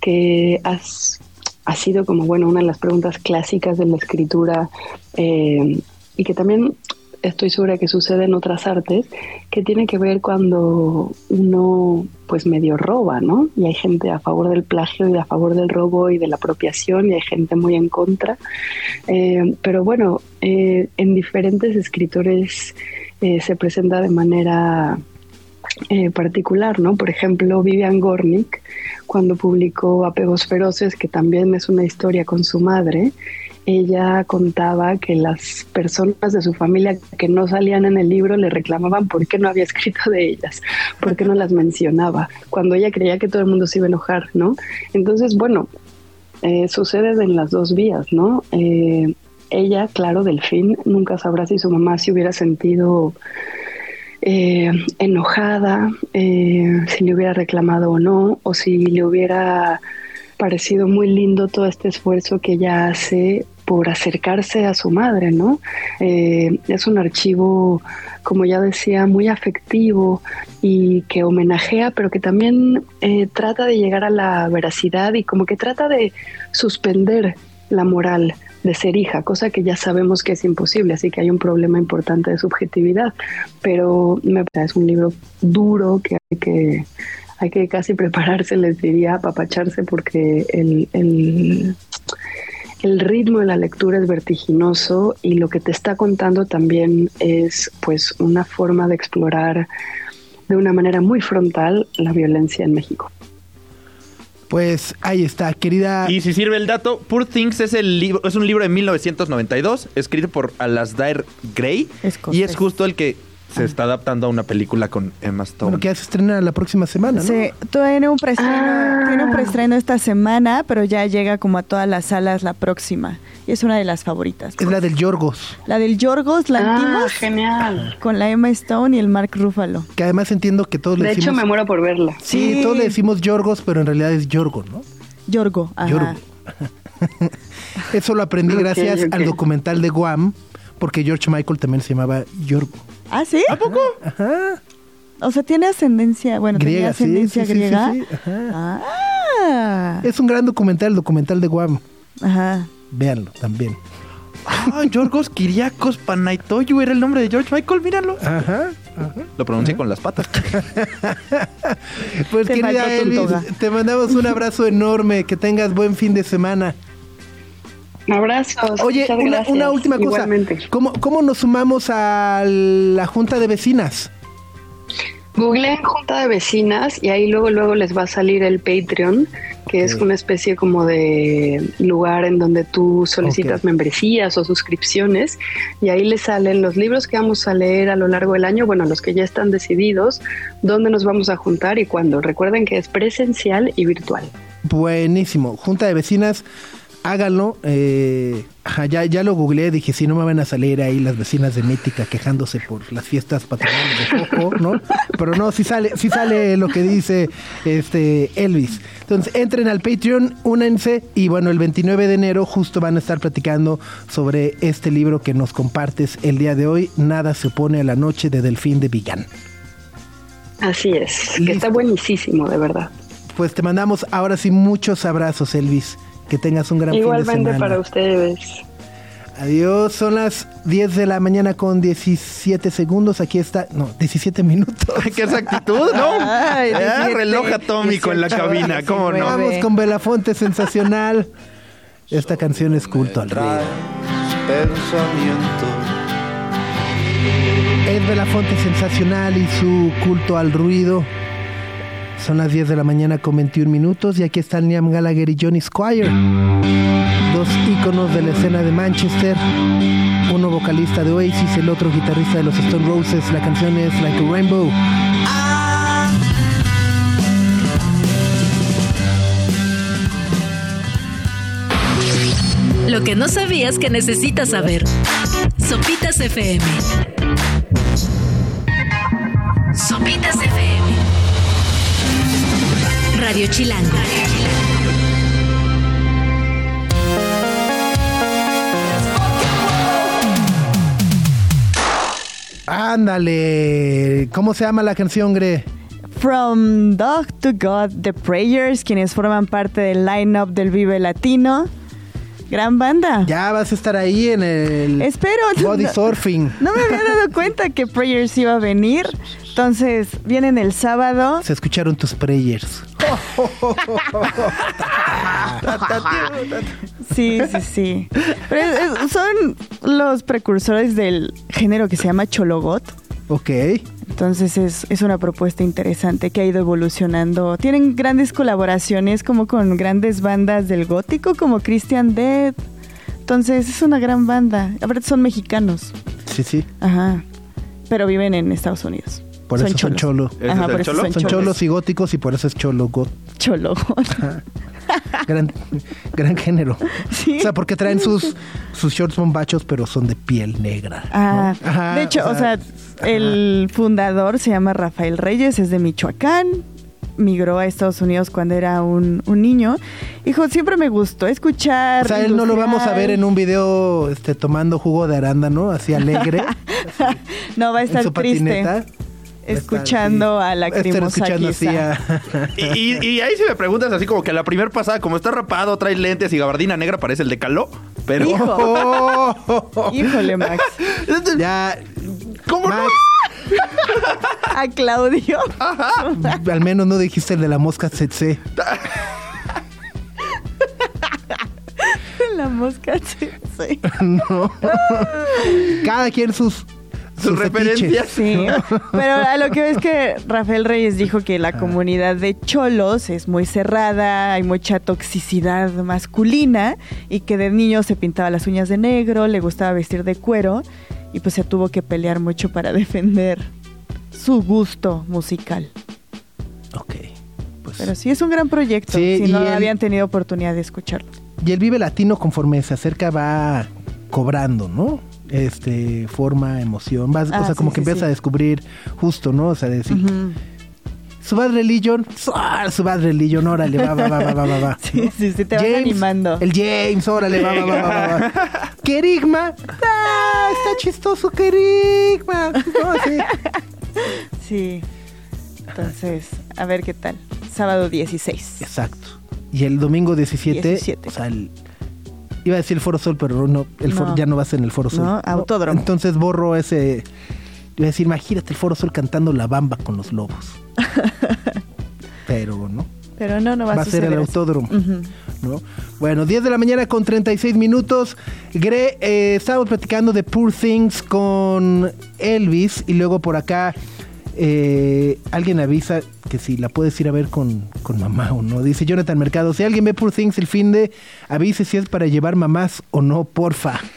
que has, ha sido como, bueno, una de las preguntas clásicas de la escritura eh, y que también estoy segura que sucede en otras artes, que tiene que ver cuando uno pues medio roba, ¿no? Y hay gente a favor del plagio y a favor del robo y de la apropiación y hay gente muy en contra. Eh, pero bueno, eh, en diferentes escritores eh, se presenta de manera particular, ¿no? Por ejemplo, Vivian Gornick, cuando publicó Apegos Feroces, que también es una historia con su madre, ella contaba que las personas de su familia que no salían en el libro le reclamaban por qué no había escrito de ellas, por qué no las mencionaba, cuando ella creía que todo el mundo se iba a enojar, ¿no? Entonces, bueno, eh, sucede en las dos vías, ¿no? Eh, ella, claro, Delfín, nunca sabrá si su mamá se hubiera sentido eh, enojada, eh, si le hubiera reclamado o no, o si le hubiera parecido muy lindo todo este esfuerzo que ella hace por acercarse a su madre, ¿no? Eh, es un archivo, como ya decía, muy afectivo y que homenajea, pero que también eh, trata de llegar a la veracidad y como que trata de suspender la moral de ser hija, cosa que ya sabemos que es imposible, así que hay un problema importante de subjetividad, pero me es un libro duro que hay que casi prepararse, les diría, apapacharse porque el, el ritmo de la lectura es vertiginoso y lo que te está contando también es pues una forma de explorar de una manera muy frontal la violencia en México. Pues ahí está, querida. Y si sirve el dato, Poor Things es, el libro, es un libro de 1992, escrito por Alasdair Gray. Escocés. Y es justo el que se está adaptando a una película con Emma Stone. Bueno, que ya se estrena la próxima semana, ¿no? Sí, tiene un, preestreno, Ah. tiene un preestreno esta semana, pero ya llega como a todas las salas la próxima. Y es una de las favoritas. Es la del Yorgos, La del Yorgos Ah, Lantimos genial. con la Emma Stone y el Mark Ruffalo. que además entiendo que todos le De hecho, decimos... me muero por verla. Sí, Sí. todos le decimos Yorgos, pero en realidad es Yorgo, ¿no? Yorgo, ajá. Yorgo. Eso lo aprendí gracias al documental de Guam, porque George Michael también se llamaba Yorgo. ¿Ah, sí? ¿A poco? Ajá. O sea, tiene ascendencia, bueno, Griega, ascendencia sí, sí, sí, griega. sí, ajá. Ah. Es un gran documental, el documental de Guam. Ajá. Véanlo también. Ah, Yorgos Kiriakos Panaitoyu era el nombre de George Michael, míralo. Ajá. Lo pronuncié con las patas. Pues Te querida Elvis, te mandamos un abrazo enorme, que tengas buen fin de semana. Abrazos. Oye, muchas una, gracias. una última cosa. Igualmente. ¿Cómo, ¿Cómo nos sumamos a la junta de vecinas? Googleen Junta de Vecinas y ahí luego luego les va a salir el Patreon, que es una especie como de lugar en donde tú solicitas membresías o suscripciones y ahí les salen los libros que vamos a leer a lo largo del año, bueno, los que ya están decididos, dónde nos vamos a juntar y cuándo. Recuerden que es presencial y virtual. Buenísimo. Junta de vecinas, háganlo. Eh, ya, ya lo googleé, dije, si no me van a salir ahí las vecinas de Mítica quejándose por las fiestas patronales de Coco, ¿no? Pero no, si sale, si sale lo que dice este Elvis. Entonces, entren al Patreon, únense y bueno, el 29 de enero justo van a estar platicando sobre este libro que nos compartes el día de hoy, Nada se opone a la noche de Delfín de Villán. Así es, que está buenísimo, de verdad. Pues te mandamos ahora sí muchos abrazos, Elvis. Que tengas un gran fin de Igualmente semana. para ustedes. Adiós, son las 10 de la mañana con 17 segundos. Aquí está, no, 17 minutos. ¿Qué exactitud, no? Ay, Ah, 17, reloj atómico en la 18, cabina, ¿cómo no? 19. Vamos con Belafonte sensacional. Esta canción es culto al ruido. Pensamiento. Ed Belafonte sensacional y su culto al ruido. Son las 10 de la mañana con 21 minutos y aquí están Liam Gallagher y Johnny Squire, dos íconos de la escena de Manchester, uno vocalista de Oasis, el otro guitarrista de los Stone Roses. La canción es Like a Rainbow. Lo que no sabías que necesitas saber. Sopitas FM. Sopitas FM. Radio Chilanga. Ándale, ¿cómo se llama la canción, Gre? From Dog to God, The Prayers, quienes forman parte del line-up del Vive Latino. Gran banda. Ya vas a estar ahí en el Espero. Body No- Surfing. No me había dado cuenta que Prayers iba a venir. Entonces, vienen el sábado. Se escucharon tus prayers. Sí, sí, sí. Pero es- es- son los precursores del género que se llama Chologot. Ok. Entonces es, es una propuesta interesante que ha ido evolucionando. Tienen grandes colaboraciones como con grandes bandas del gótico como Christian Dead. Entonces es una gran banda. Aparte son mexicanos. Sí, sí. Ajá. Pero viven en Estados Unidos. Por eso son cholo. ¿Ese Ajá, es el por eso cholo? son Son cholos. cholos y góticos y por eso es cholo got. Chologot. Gran, gran género. Sí. O sea, porque traen sus, sus shorts bombachos, pero son de piel negra. Ah, ¿no? Ajá, de hecho, o sea, el fundador se llama Rafael Reyes, es de Michoacán, migró a Estados Unidos cuando era un, un niño. Dijo, siempre me gustó escuchar. O sea, él no lo vamos a ver en industrial". un video este, tomando jugo de arándano, así alegre, No, va a en estar su triste. patineta. Estar Escuchando a la escuchando así a- Y, y- y ahí si me preguntas así como que la primera pasada, como está rapado, trae lentes y gabardina negra, parece el de Caló. Pero. Hijo. Oh, Híjole, Max. ya, ¿Cómo no? A Claudio. al menos no dijiste el de la mosca tsetse. La mosca, sí. No. Cada quien sus, Sus referencias. Sí, pero a lo que ves que Rafael Reyes dijo que la comunidad de cholos es muy cerrada, hay mucha toxicidad masculina y que de niño se pintaba las uñas de negro, le gustaba vestir de cuero y pues se tuvo que pelear mucho para defender su gusto musical. Ok. Pues. Pero sí es un gran proyecto, Sí, si no el- habían tenido oportunidad de escucharlo. Y el Vive Latino, conforme se acerca, va cobrando, ¿no? Este, forma, emoción. Vas- Ah, o sea, como sí, que sí, empieza sí. a descubrir justo, ¿no? O sea, decir, Ujú. su Bad Religion, ah, su Bad Religion, órale, va, va, va, va, va, va, va. Sí, sí, sí, te vas animando. El James, órale, va, va, va, va, va, va. Kerigma, ah, está chistoso Kerigma. No, sí. Sí. Entonces, a ver qué tal. Sábado 16. Exacto. Y el domingo 17, 17. o sea, el- iba a decir el Foro Sol, pero no, el Foro, No. ya no va a ser en el Foro Sol. No, Autódromo. Entonces borro ese. Iba a decir, imagínate el Foro Sol cantando la bamba con los lobos. pero no, Pero no, no va, va a ser el autódromo. Bueno, 10 de la mañana con 36 minutos. Gre, eh, estábamos platicando de Poor Things con Elvis y luego por acá eh, alguien avisa que si la puedes ir a ver con, con mamá o no. Dice Jonathan Mercado, si alguien ve Poor Things el fin de, avise si es para llevar mamás o no, porfa.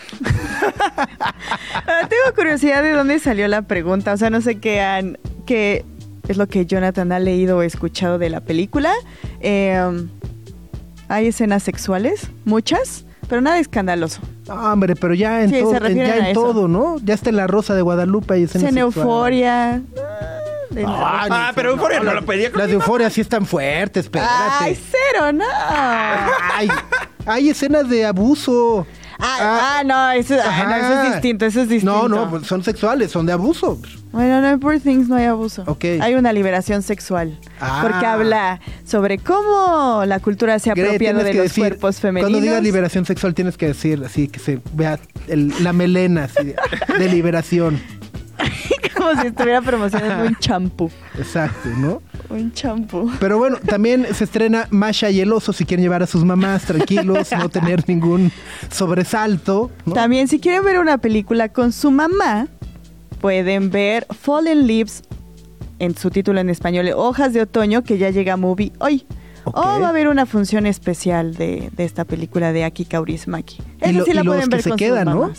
Ah, tengo curiosidad de dónde salió la pregunta. O sea, no sé qué han, es lo que Jonathan ha leído o escuchado de la película. Eh, hay escenas sexuales, muchas, pero nada escandaloso. No, hombre, pero ya en, Sí, se todo, en- ya en todo, ¿no? Ya está en la Rosa de Guadalupe y En euforia. ah, Ah, pero Euforia no la pedía Las de euforia sí están fuertes, espérate. Ay, cero, no. Ay, hay escenas de abuso. Ah, ah, no, eso, ah, no, eso es distinto, eso es distinto. No, no, pues son sexuales, son de abuso. Bueno, no, en Poor Things no hay abuso. Ok. Hay una liberación sexual. Ah. Porque habla sobre cómo la cultura se ha apropiado de los decir, cuerpos femeninos. Cuando digas liberación sexual tienes que decir así, que se vea el- la melena así, de liberación. como si estuviera promocionando un champú. Exacto, ¿no? Un champú. Pero bueno, también se estrena Masha y el oso si quieren llevar a sus mamás tranquilos, no tener ningún sobresalto. ¿no? También, si quieren ver una película con su mamá, pueden ver Fallen Leaves, en su título en español, Hojas de Otoño, que ya llega a movie hoy. O va a haber una función especial de, de esta película de Aki Kaurismaki. Y Esa lo- sí la y los pueden que ver se con quedan, sus ¿no?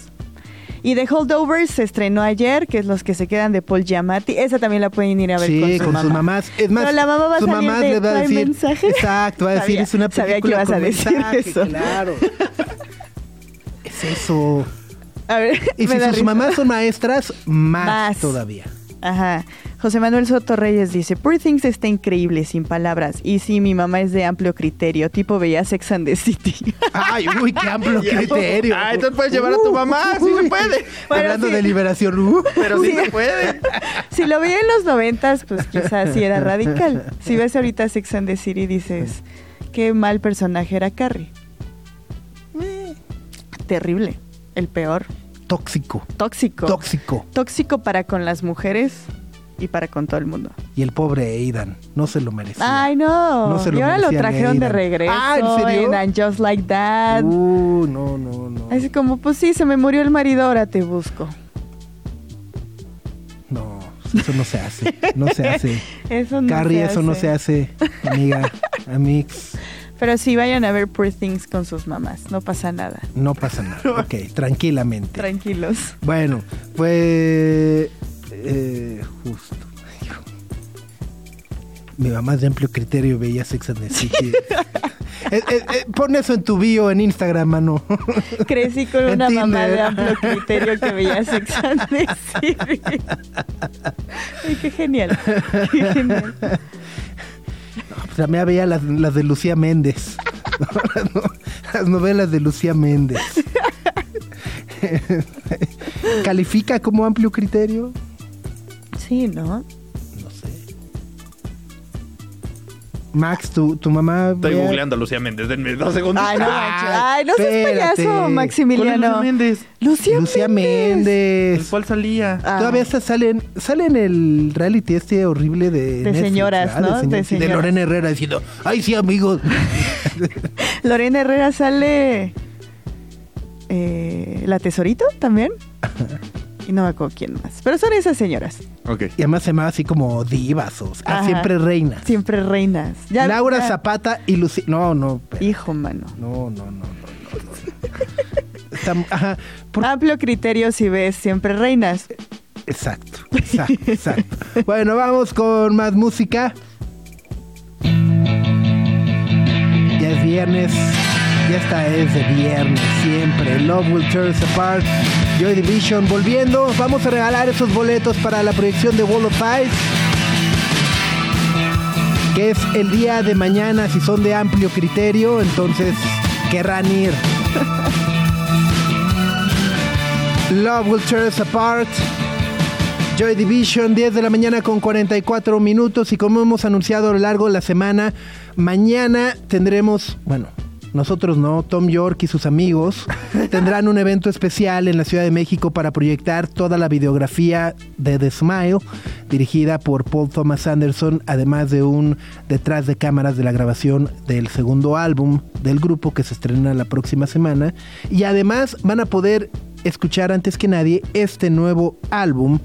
Y The Holdovers se estrenó ayer, que es los que se quedan de Paul Giamatti. Esa también la pueden ir a ver Sí, con, su con mamá. sus mamás. Es más, Pero la mamá va a su salir mamá de le va a ¿trae decir, mensaje? exacto, va a decir, Sabía- es una sabía que película ibas a decir mensaje, eso. claro. es eso. A ver, Y si sus risa. mamás son maestras, más, Más. todavía. Ajá. José Manuel Soto Reyes dice, Poor Things está increíble, sin palabras. Y sí, mi mamá es de amplio criterio, tipo veía Sex and the City. Ay, uy, qué amplio criterio. Ah, entonces puedes llevar a tu mamá, sí se puede. Bueno, Hablando sí. de liberación. uh. Pero sí, Sí. se puede. si lo veía en los noventas, pues quizás sí era radical. Si ves ahorita Sex and the City, dices, qué mal personaje era Carrie. Eh, Terrible, el peor. Tóxico. Tóxico. Tóxico. Tóxico para con las mujeres y para con todo el mundo. Y el pobre Aidan, no se lo merecía. Ay, no. No se lo y ahora lo trajeron de regreso. Ah, ¿en serio? en And Just Like That. Uh, no, no, no. Así como, pues sí, se me murió el marido, ahora te busco. No, eso no se hace. No se hace. Eso no Carrie, se eso no hace. se hace, amiga, amix. Pero sí, vayan a ver Poor Things con sus mamás. No pasa nada. No pasa nada. Ok, tranquilamente. Tranquilos. Bueno, pues. Eh, justo. Mi mamá de amplio criterio veía Sex and the City. Eh, eh, pon eso en tu bio en Instagram, mano. Crecí con una mamá de amplio criterio que veía Sex and the City. Ay, qué genial. Qué genial. Pues la mía veía las, las de Lucía Méndez. No- Las novelas de Lucía Méndez. ¿Califica como amplio criterio? Sí, ¿no? No sé. Max, tu, tu mamá. Estoy vea- googleando a Lucía Méndez, denme dos segundos. Ay, no, Ay, manches. Ay, no seas espérate. payaso, Maximiliano. ¿Cuál es Lucía Méndez? Lucía, Lucía Méndez. Méndez. ¿El cuál salía? Ah. Todavía está, salen, sale en el reality este horrible de. De señoras, ¿verdad? ¿no? señor- De sí, de señoras. Lorena Herrera diciendo, ay sí, amigos. Lorena Herrera sale. eh, ¿La Tesorito también? Y no me acuerdo quién más. Pero son esas señoras. Ok. Y además se llamaba así como divas, o sea, Ajá. siempre reinas. Siempre reinas. Ya- Laura ya- Zapata y Lucía. No, no. espera. Hijo, mano. No, no, no, no, no. no. Está- ajá, por- Amplio criterio si ves siempre reinas. Exacto, exacto, exacto. Bueno, vamos con más música. Ya es viernes, ya está es de viernes siempre. Love Will Tear Us Apart, Joy Division volviendo. Vamos a regalar esos boletos para la proyección de Wall of Ice. Que es el día de mañana, si son de amplio criterio, entonces querrán ir. Love Will Tear Us Apart. Joy Division, 10 de la mañana con 44 minutos y como hemos anunciado a lo largo de la semana, mañana tendremos, bueno, nosotros no, Tom York y sus amigos tendrán un evento especial en la Ciudad de México para proyectar toda la videografía de The Smile, dirigida por Paul Thomas Anderson, además de un detrás de cámaras de la grabación del segundo álbum del grupo que se estrena la próxima semana. Y además van a poder escuchar antes que nadie este nuevo álbum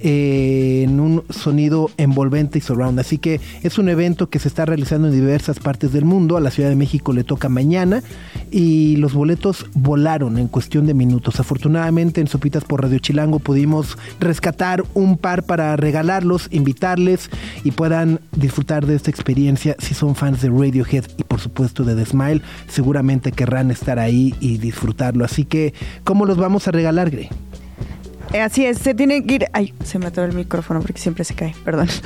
eh, en un sonido envolvente y surround. Así que es un evento que se está realizando en diversas partes del mundo. A la Ciudad de México le toca mañana y los boletos volaron en cuestión de minutos. Afortunadamente en Sopitas por Radio Chilango pudimos rescatar un par para regalarlos, invitarles y puedan disfrutar de esta experiencia. Si son fans de Radiohead y por supuesto de The Smile, seguramente querrán estar ahí y disfrutarlo. Así que, ¿cómo los vamos a regalar, Grey? Eh, Así es, se tiene que ir. Ay, se me atoró el micrófono porque siempre se cae, perdón.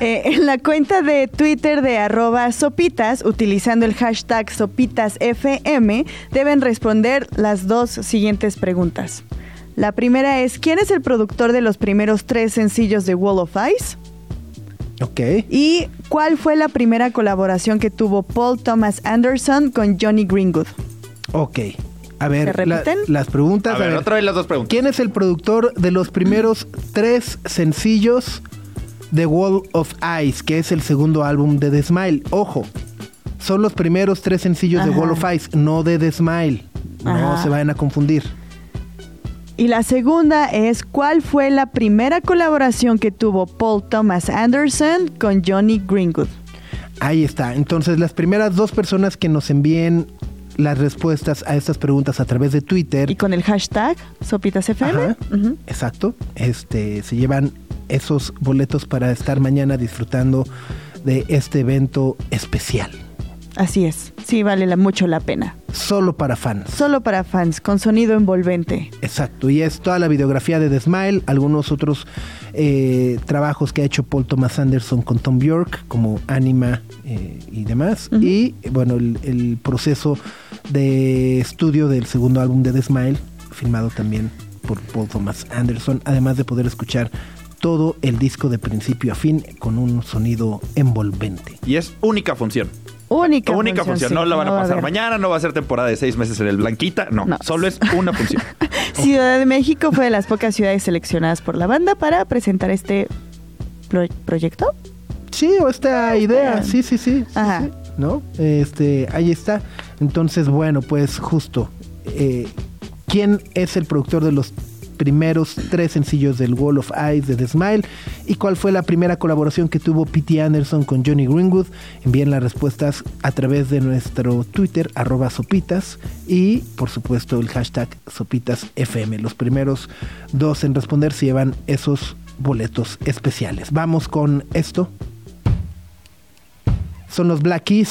Eh, en la cuenta de Twitter de arroba sopitas, utilizando el hashtag sopitasfm, deben responder las dos siguientes preguntas. La primera es: ¿quién es el productor de los primeros tres sencillos de Wall of Ice? Ok. ¿Y cuál fue la primera colaboración que tuvo Paul Thomas Anderson con Johnny Greenwood? Ok. A ver, ¿Se la- repiten? las preguntas. A ver, otra vez las dos preguntas. ¿Quién es el productor de los primeros tres sencillos de Wall of Ice, que es el segundo álbum de The Smile? Ojo, son los primeros tres sencillos de. Wall of Ice, no de The Smile. No Ajá. se vayan a confundir. Y la segunda es, ¿cuál fue la primera colaboración que tuvo Paul Thomas Anderson con Johnny Greenwood? Ahí está. Entonces, las primeras dos personas que nos envíen las respuestas a estas preguntas a través de Twitter. Y con el hashtag SopitasFM. Ajá. Ujú. Exacto. Este, se llevan esos boletos para estar mañana disfrutando de este evento especial. Así es, sí vale la- mucho la pena. Solo para fans. Solo para fans, con sonido envolvente. Exacto. Y es toda la videografía de The Smile, algunos otros eh, trabajos que ha hecho Paul Thomas Anderson con Tom Bjork, como Anima eh, y demás. Y bueno, el, el proceso de estudio del segundo álbum de The Smile, filmado también por Paul Thomas Anderson, además de poder escuchar todo el disco de principio a fin con un sonido envolvente. Y es única función. Única, única función. sí, No la van a va pasar mañana, no va a ser temporada de seis meses en el Blanquita. No, No. solo es una función. Ciudad de México fue de las pocas ciudades seleccionadas por la banda para presentar este pro- proyecto. Sí, o esta idea, sí, sí, sí. sí, Ajá. sí, ¿No? Este, ahí está. Entonces, bueno, pues justo. eh, ¿Quién es el productor de los primeros tres sencillos del Wall of Ice de The Smile? ¿Y cuál fue la primera colaboración que tuvo P.T. Anderson con Johnny Greenwood? Envíen las respuestas a través de nuestro Twitter, arroba sopitas, y por supuesto el hashtag sopitasfm. Los primeros dos en responder se llevan esos boletos especiales. Vamos con esto son los Black Keys,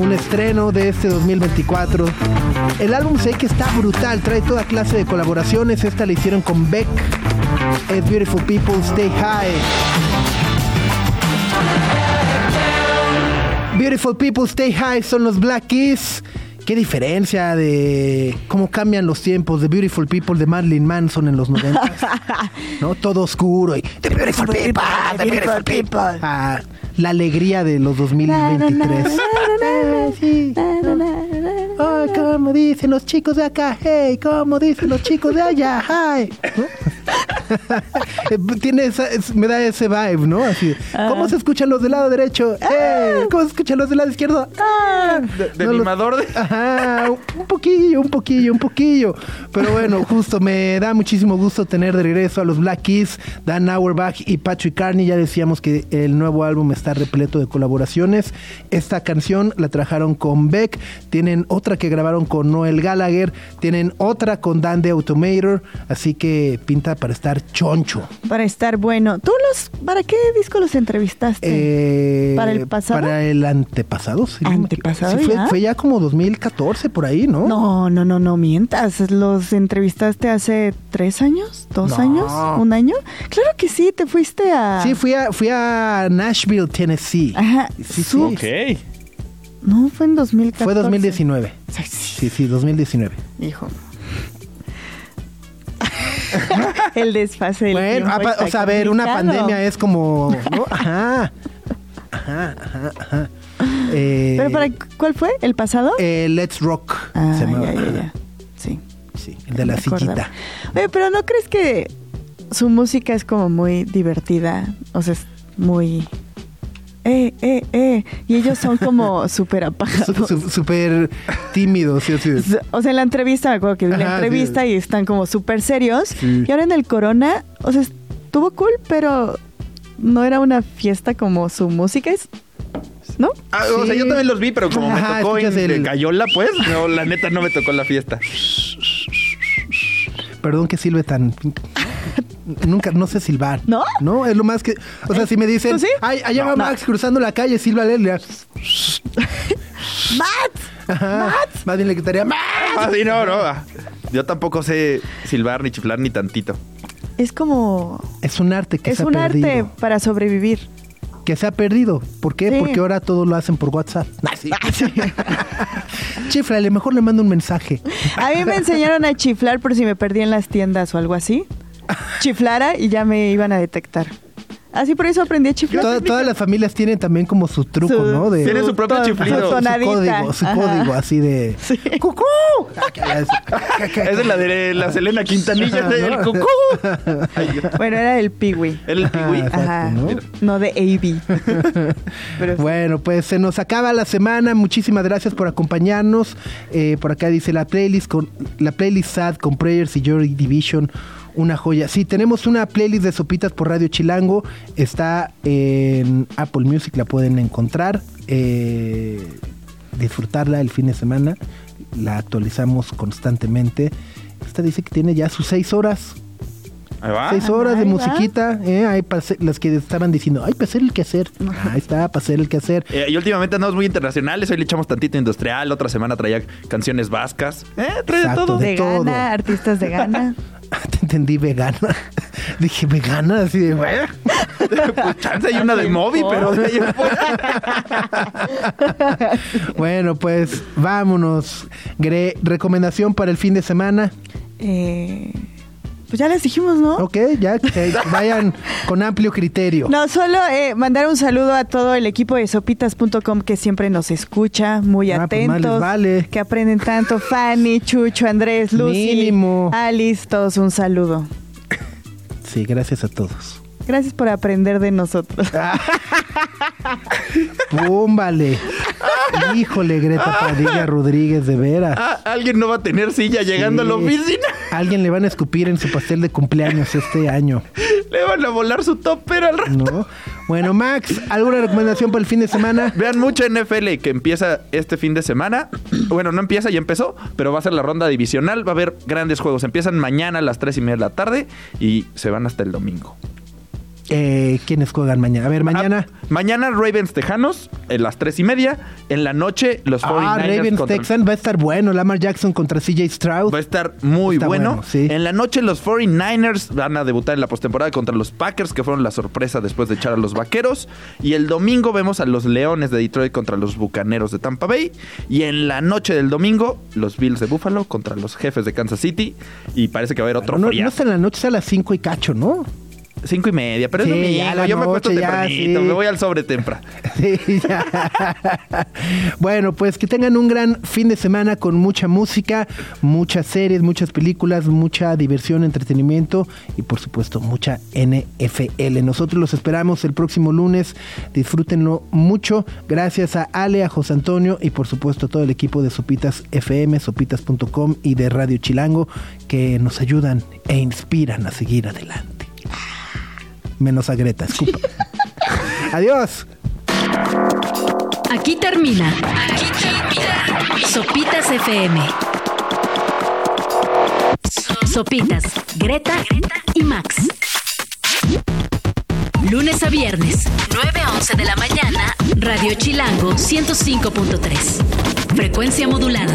un estreno de este 2024. El álbum sé que está brutal, trae toda clase de colaboraciones. Esta la hicieron con Beck. Es Beautiful People Stay High. Beautiful People Stay High son los Black Keys. Qué diferencia de cómo cambian los tiempos de Beautiful People de Marilyn Manson en los 90. ¿No? Todo oscuro y The Beautiful People, The Beautiful People. Ah, la alegría de los 2023. Sí. Ay, como dicen los chicos de acá, hey, como dicen los chicos de allá, hi. ¿No? Tiene esa- es- me da ese vibe, ¿no? Así, ¿cómo se escuchan los del lado derecho? Hey, ¿Cómo se escuchan los del lado izquierdo? Ah. De, de No, los- animador de... Ajá, un poquillo, un poquillo, un poquillo. Pero bueno, justo me da muchísimo gusto tener de regreso a los Black Keys, Dan Auerbach y Patrick Carney. Ya decíamos que el nuevo álbum está repleto de colaboraciones. Esta canción la trabajaron con Beck, tienen otra que grabaron con Noel Gallagher, tienen otra con Dan de Automator, así que pinta para estar choncho. Para estar bueno. ¿Tú los, para qué disco los entrevistaste? Eh, ¿Para el pasado? Para el antepasado. sí, ¿Antepasado Sí, fue, ya? fue ya como 2014 por ahí, ¿no? No, no, no, no mientas. ¿Los entrevistaste hace tres años? ¿Dos No. años? ¿Un año? Claro que sí, te fuiste a... Sí, fui a, fui a Nashville, Tennessee. Ajá. Sí, sí. Ok. No, fue en 2014. Fue 2019. Sí, Sí, sí, 2019. Hijo. El desfase del Bueno, tiempo pa- está o sea, a ver, una pandemia es como... ¿no? Ajá. Ajá, ajá, ajá. Eh, ¿Pero para cuál fue? ¿El pasado? eh, Let's Rock. ah, se llamaba. ya, ya, ya. Sí. Sí, el de la sillita. Oye, pero ¿no crees que su música es como muy divertida? O sea, es muy... Eh, eh, eh. Y ellos son como súper apagados. Súper tímido, sí, sí. O sea, en la entrevista, me acuerdo que vi la Ajá, entrevista sí. y están como súper serios. Sí. Y ahora en el Corona, o sea, estuvo cool, pero no era una fiesta como su música es. ¿No? Ah, O sea, yo también los vi, pero como Ajá, me tocó en el- Cayola, pues, no, la neta no me tocó la fiesta. Perdón que silbe tan... Nunca, no sé silbar. ¿No? No, es lo más que... O sea, si me dicen, ¿Tú sí? ay, allá va No. Max cruzando la calle, silba le ¡Matt! Ajá. Más bien le quitaría ¡Max! Ah, sí, no, no. ah. Yo tampoco sé silbar ni chiflar ni tantito. Es como. Es un arte que es se ha un perdido. arte para sobrevivir. Que se ha perdido. ¿Por qué? Sí. Porque ahora todo lo hacen por WhatsApp. Ah, sí. Chiflale, mejor le mando un mensaje. A mí me enseñaron a chiflar por si me perdí en las tiendas o algo así. Chiflara y ya me iban a detectar. Así por eso aprendí a chiflar. Toda- todas las familias tienen también como su truco, Su- ¿no? De, Tiene su propio ton- chiflido. su código, su Ajá. código así de ¡Cucú! Esa es la de la Selena Quintanilla, cucú. Bueno, era el piwi. El pigüí. Exacto, Ajá. ¿no? ¿no? de AB. Pero sí. Bueno, pues se nos acaba la semana. Muchísimas gracias por acompañarnos. Eh, por acá dice la playlist con la playlist sad con Prayers y Joy Division. Una joya. Sí, tenemos una playlist de sopitas por Radio Chilango. Está en Apple Music, la pueden encontrar. Eh, disfrutarla el fin de semana. La actualizamos constantemente. Esta dice que tiene ya sus seis horas. Ahí va. Seis horas de ahí musiquita, eh, ahí para hacer- las que estaban diciendo, ay, para hacer el quehacer. Ahí está, para hacer el quehacer. Eh, y últimamente andamos muy internacionales. Hoy le echamos tantito industrial. Otra semana traía canciones vascas. Eh, trae de Exacto, todo. de de todo. Gana, artistas de Gana. Te entendí vegana. Dije, vegana, así de, bueno. Pues chance hay una de Moby, pero de ahí en fuera. Bueno, pues vámonos. Gre- recomendación para el fin de semana. Eh, pues ya les dijimos, ¿no? Ok, ya que vayan con amplio criterio. No, solo eh, mandar un saludo a todo el equipo de sopitas.com que siempre nos escucha, muy Ah, pues atentos, les vale. que aprenden tanto. Fanny, Chucho, Andrés, Lucy, Mínimo. Alice, todos un saludo. Sí, gracias a todos. Gracias por aprender de nosotros. Púmbale. Híjole, Greta Padilla Rodríguez, de veras. Ah, alguien no va a tener silla llegando a la oficina. Alguien le van a escupir en su pastel de cumpleaños este año, Le van a volar su topper al rato. ¿no? Bueno, Max, ¿alguna recomendación para el fin de semana? Vean mucha NFL que empieza este fin de semana. Bueno, no empieza, ya empezó, pero va a ser la ronda divisional. Va a haber grandes juegos. Empiezan mañana a las 3 y media de la tarde y se van hasta el domingo. Eh, ¿Quiénes juegan mañana? A ver, mañana. Ah, mañana Ravens Tejanos en las 3 y media. En la noche los 49ers Ah, Ravens contra- Texan va a estar bueno. Lamar Jackson contra CJ Stroud. Va a estar muy Está bueno. bueno, sí. En la noche los 49ers van a debutar en la postemporada contra los Packers, que fueron la sorpresa después de echar a los Vaqueros. Y el domingo vemos a los Leones de Detroit contra los Bucaneros de Tampa Bay. Y en la noche del domingo, los Bills de Buffalo contra los Jefes de Kansas City. Y parece que va a haber otro no, no friazo. está en la noche, está a las 5 y cacho, ¿no? Cinco y media, pero Sí, es domingo. ya Yo me acuesto ya, tempranito. sí. Me voy al sobre temprano. Sí, ya. bueno, pues que tengan un gran fin de semana con mucha música, muchas series, muchas películas, mucha diversión, entretenimiento y por supuesto mucha NFL. Nosotros los esperamos el próximo lunes. Disfrútenlo mucho. Gracias a Ale, a José Antonio y por supuesto a todo el equipo de Sopitas FM, sopitas.com y de Radio Chilango que nos ayudan e inspiran a seguir adelante. Menos a Greta, escupa. Adiós. Aquí termina. Aquí termina. Sopitas FM. Sopitas, Greta y Max. Lunes a viernes, 9 a 11 de la mañana, Radio Chilango 105.3. Frecuencia modulada.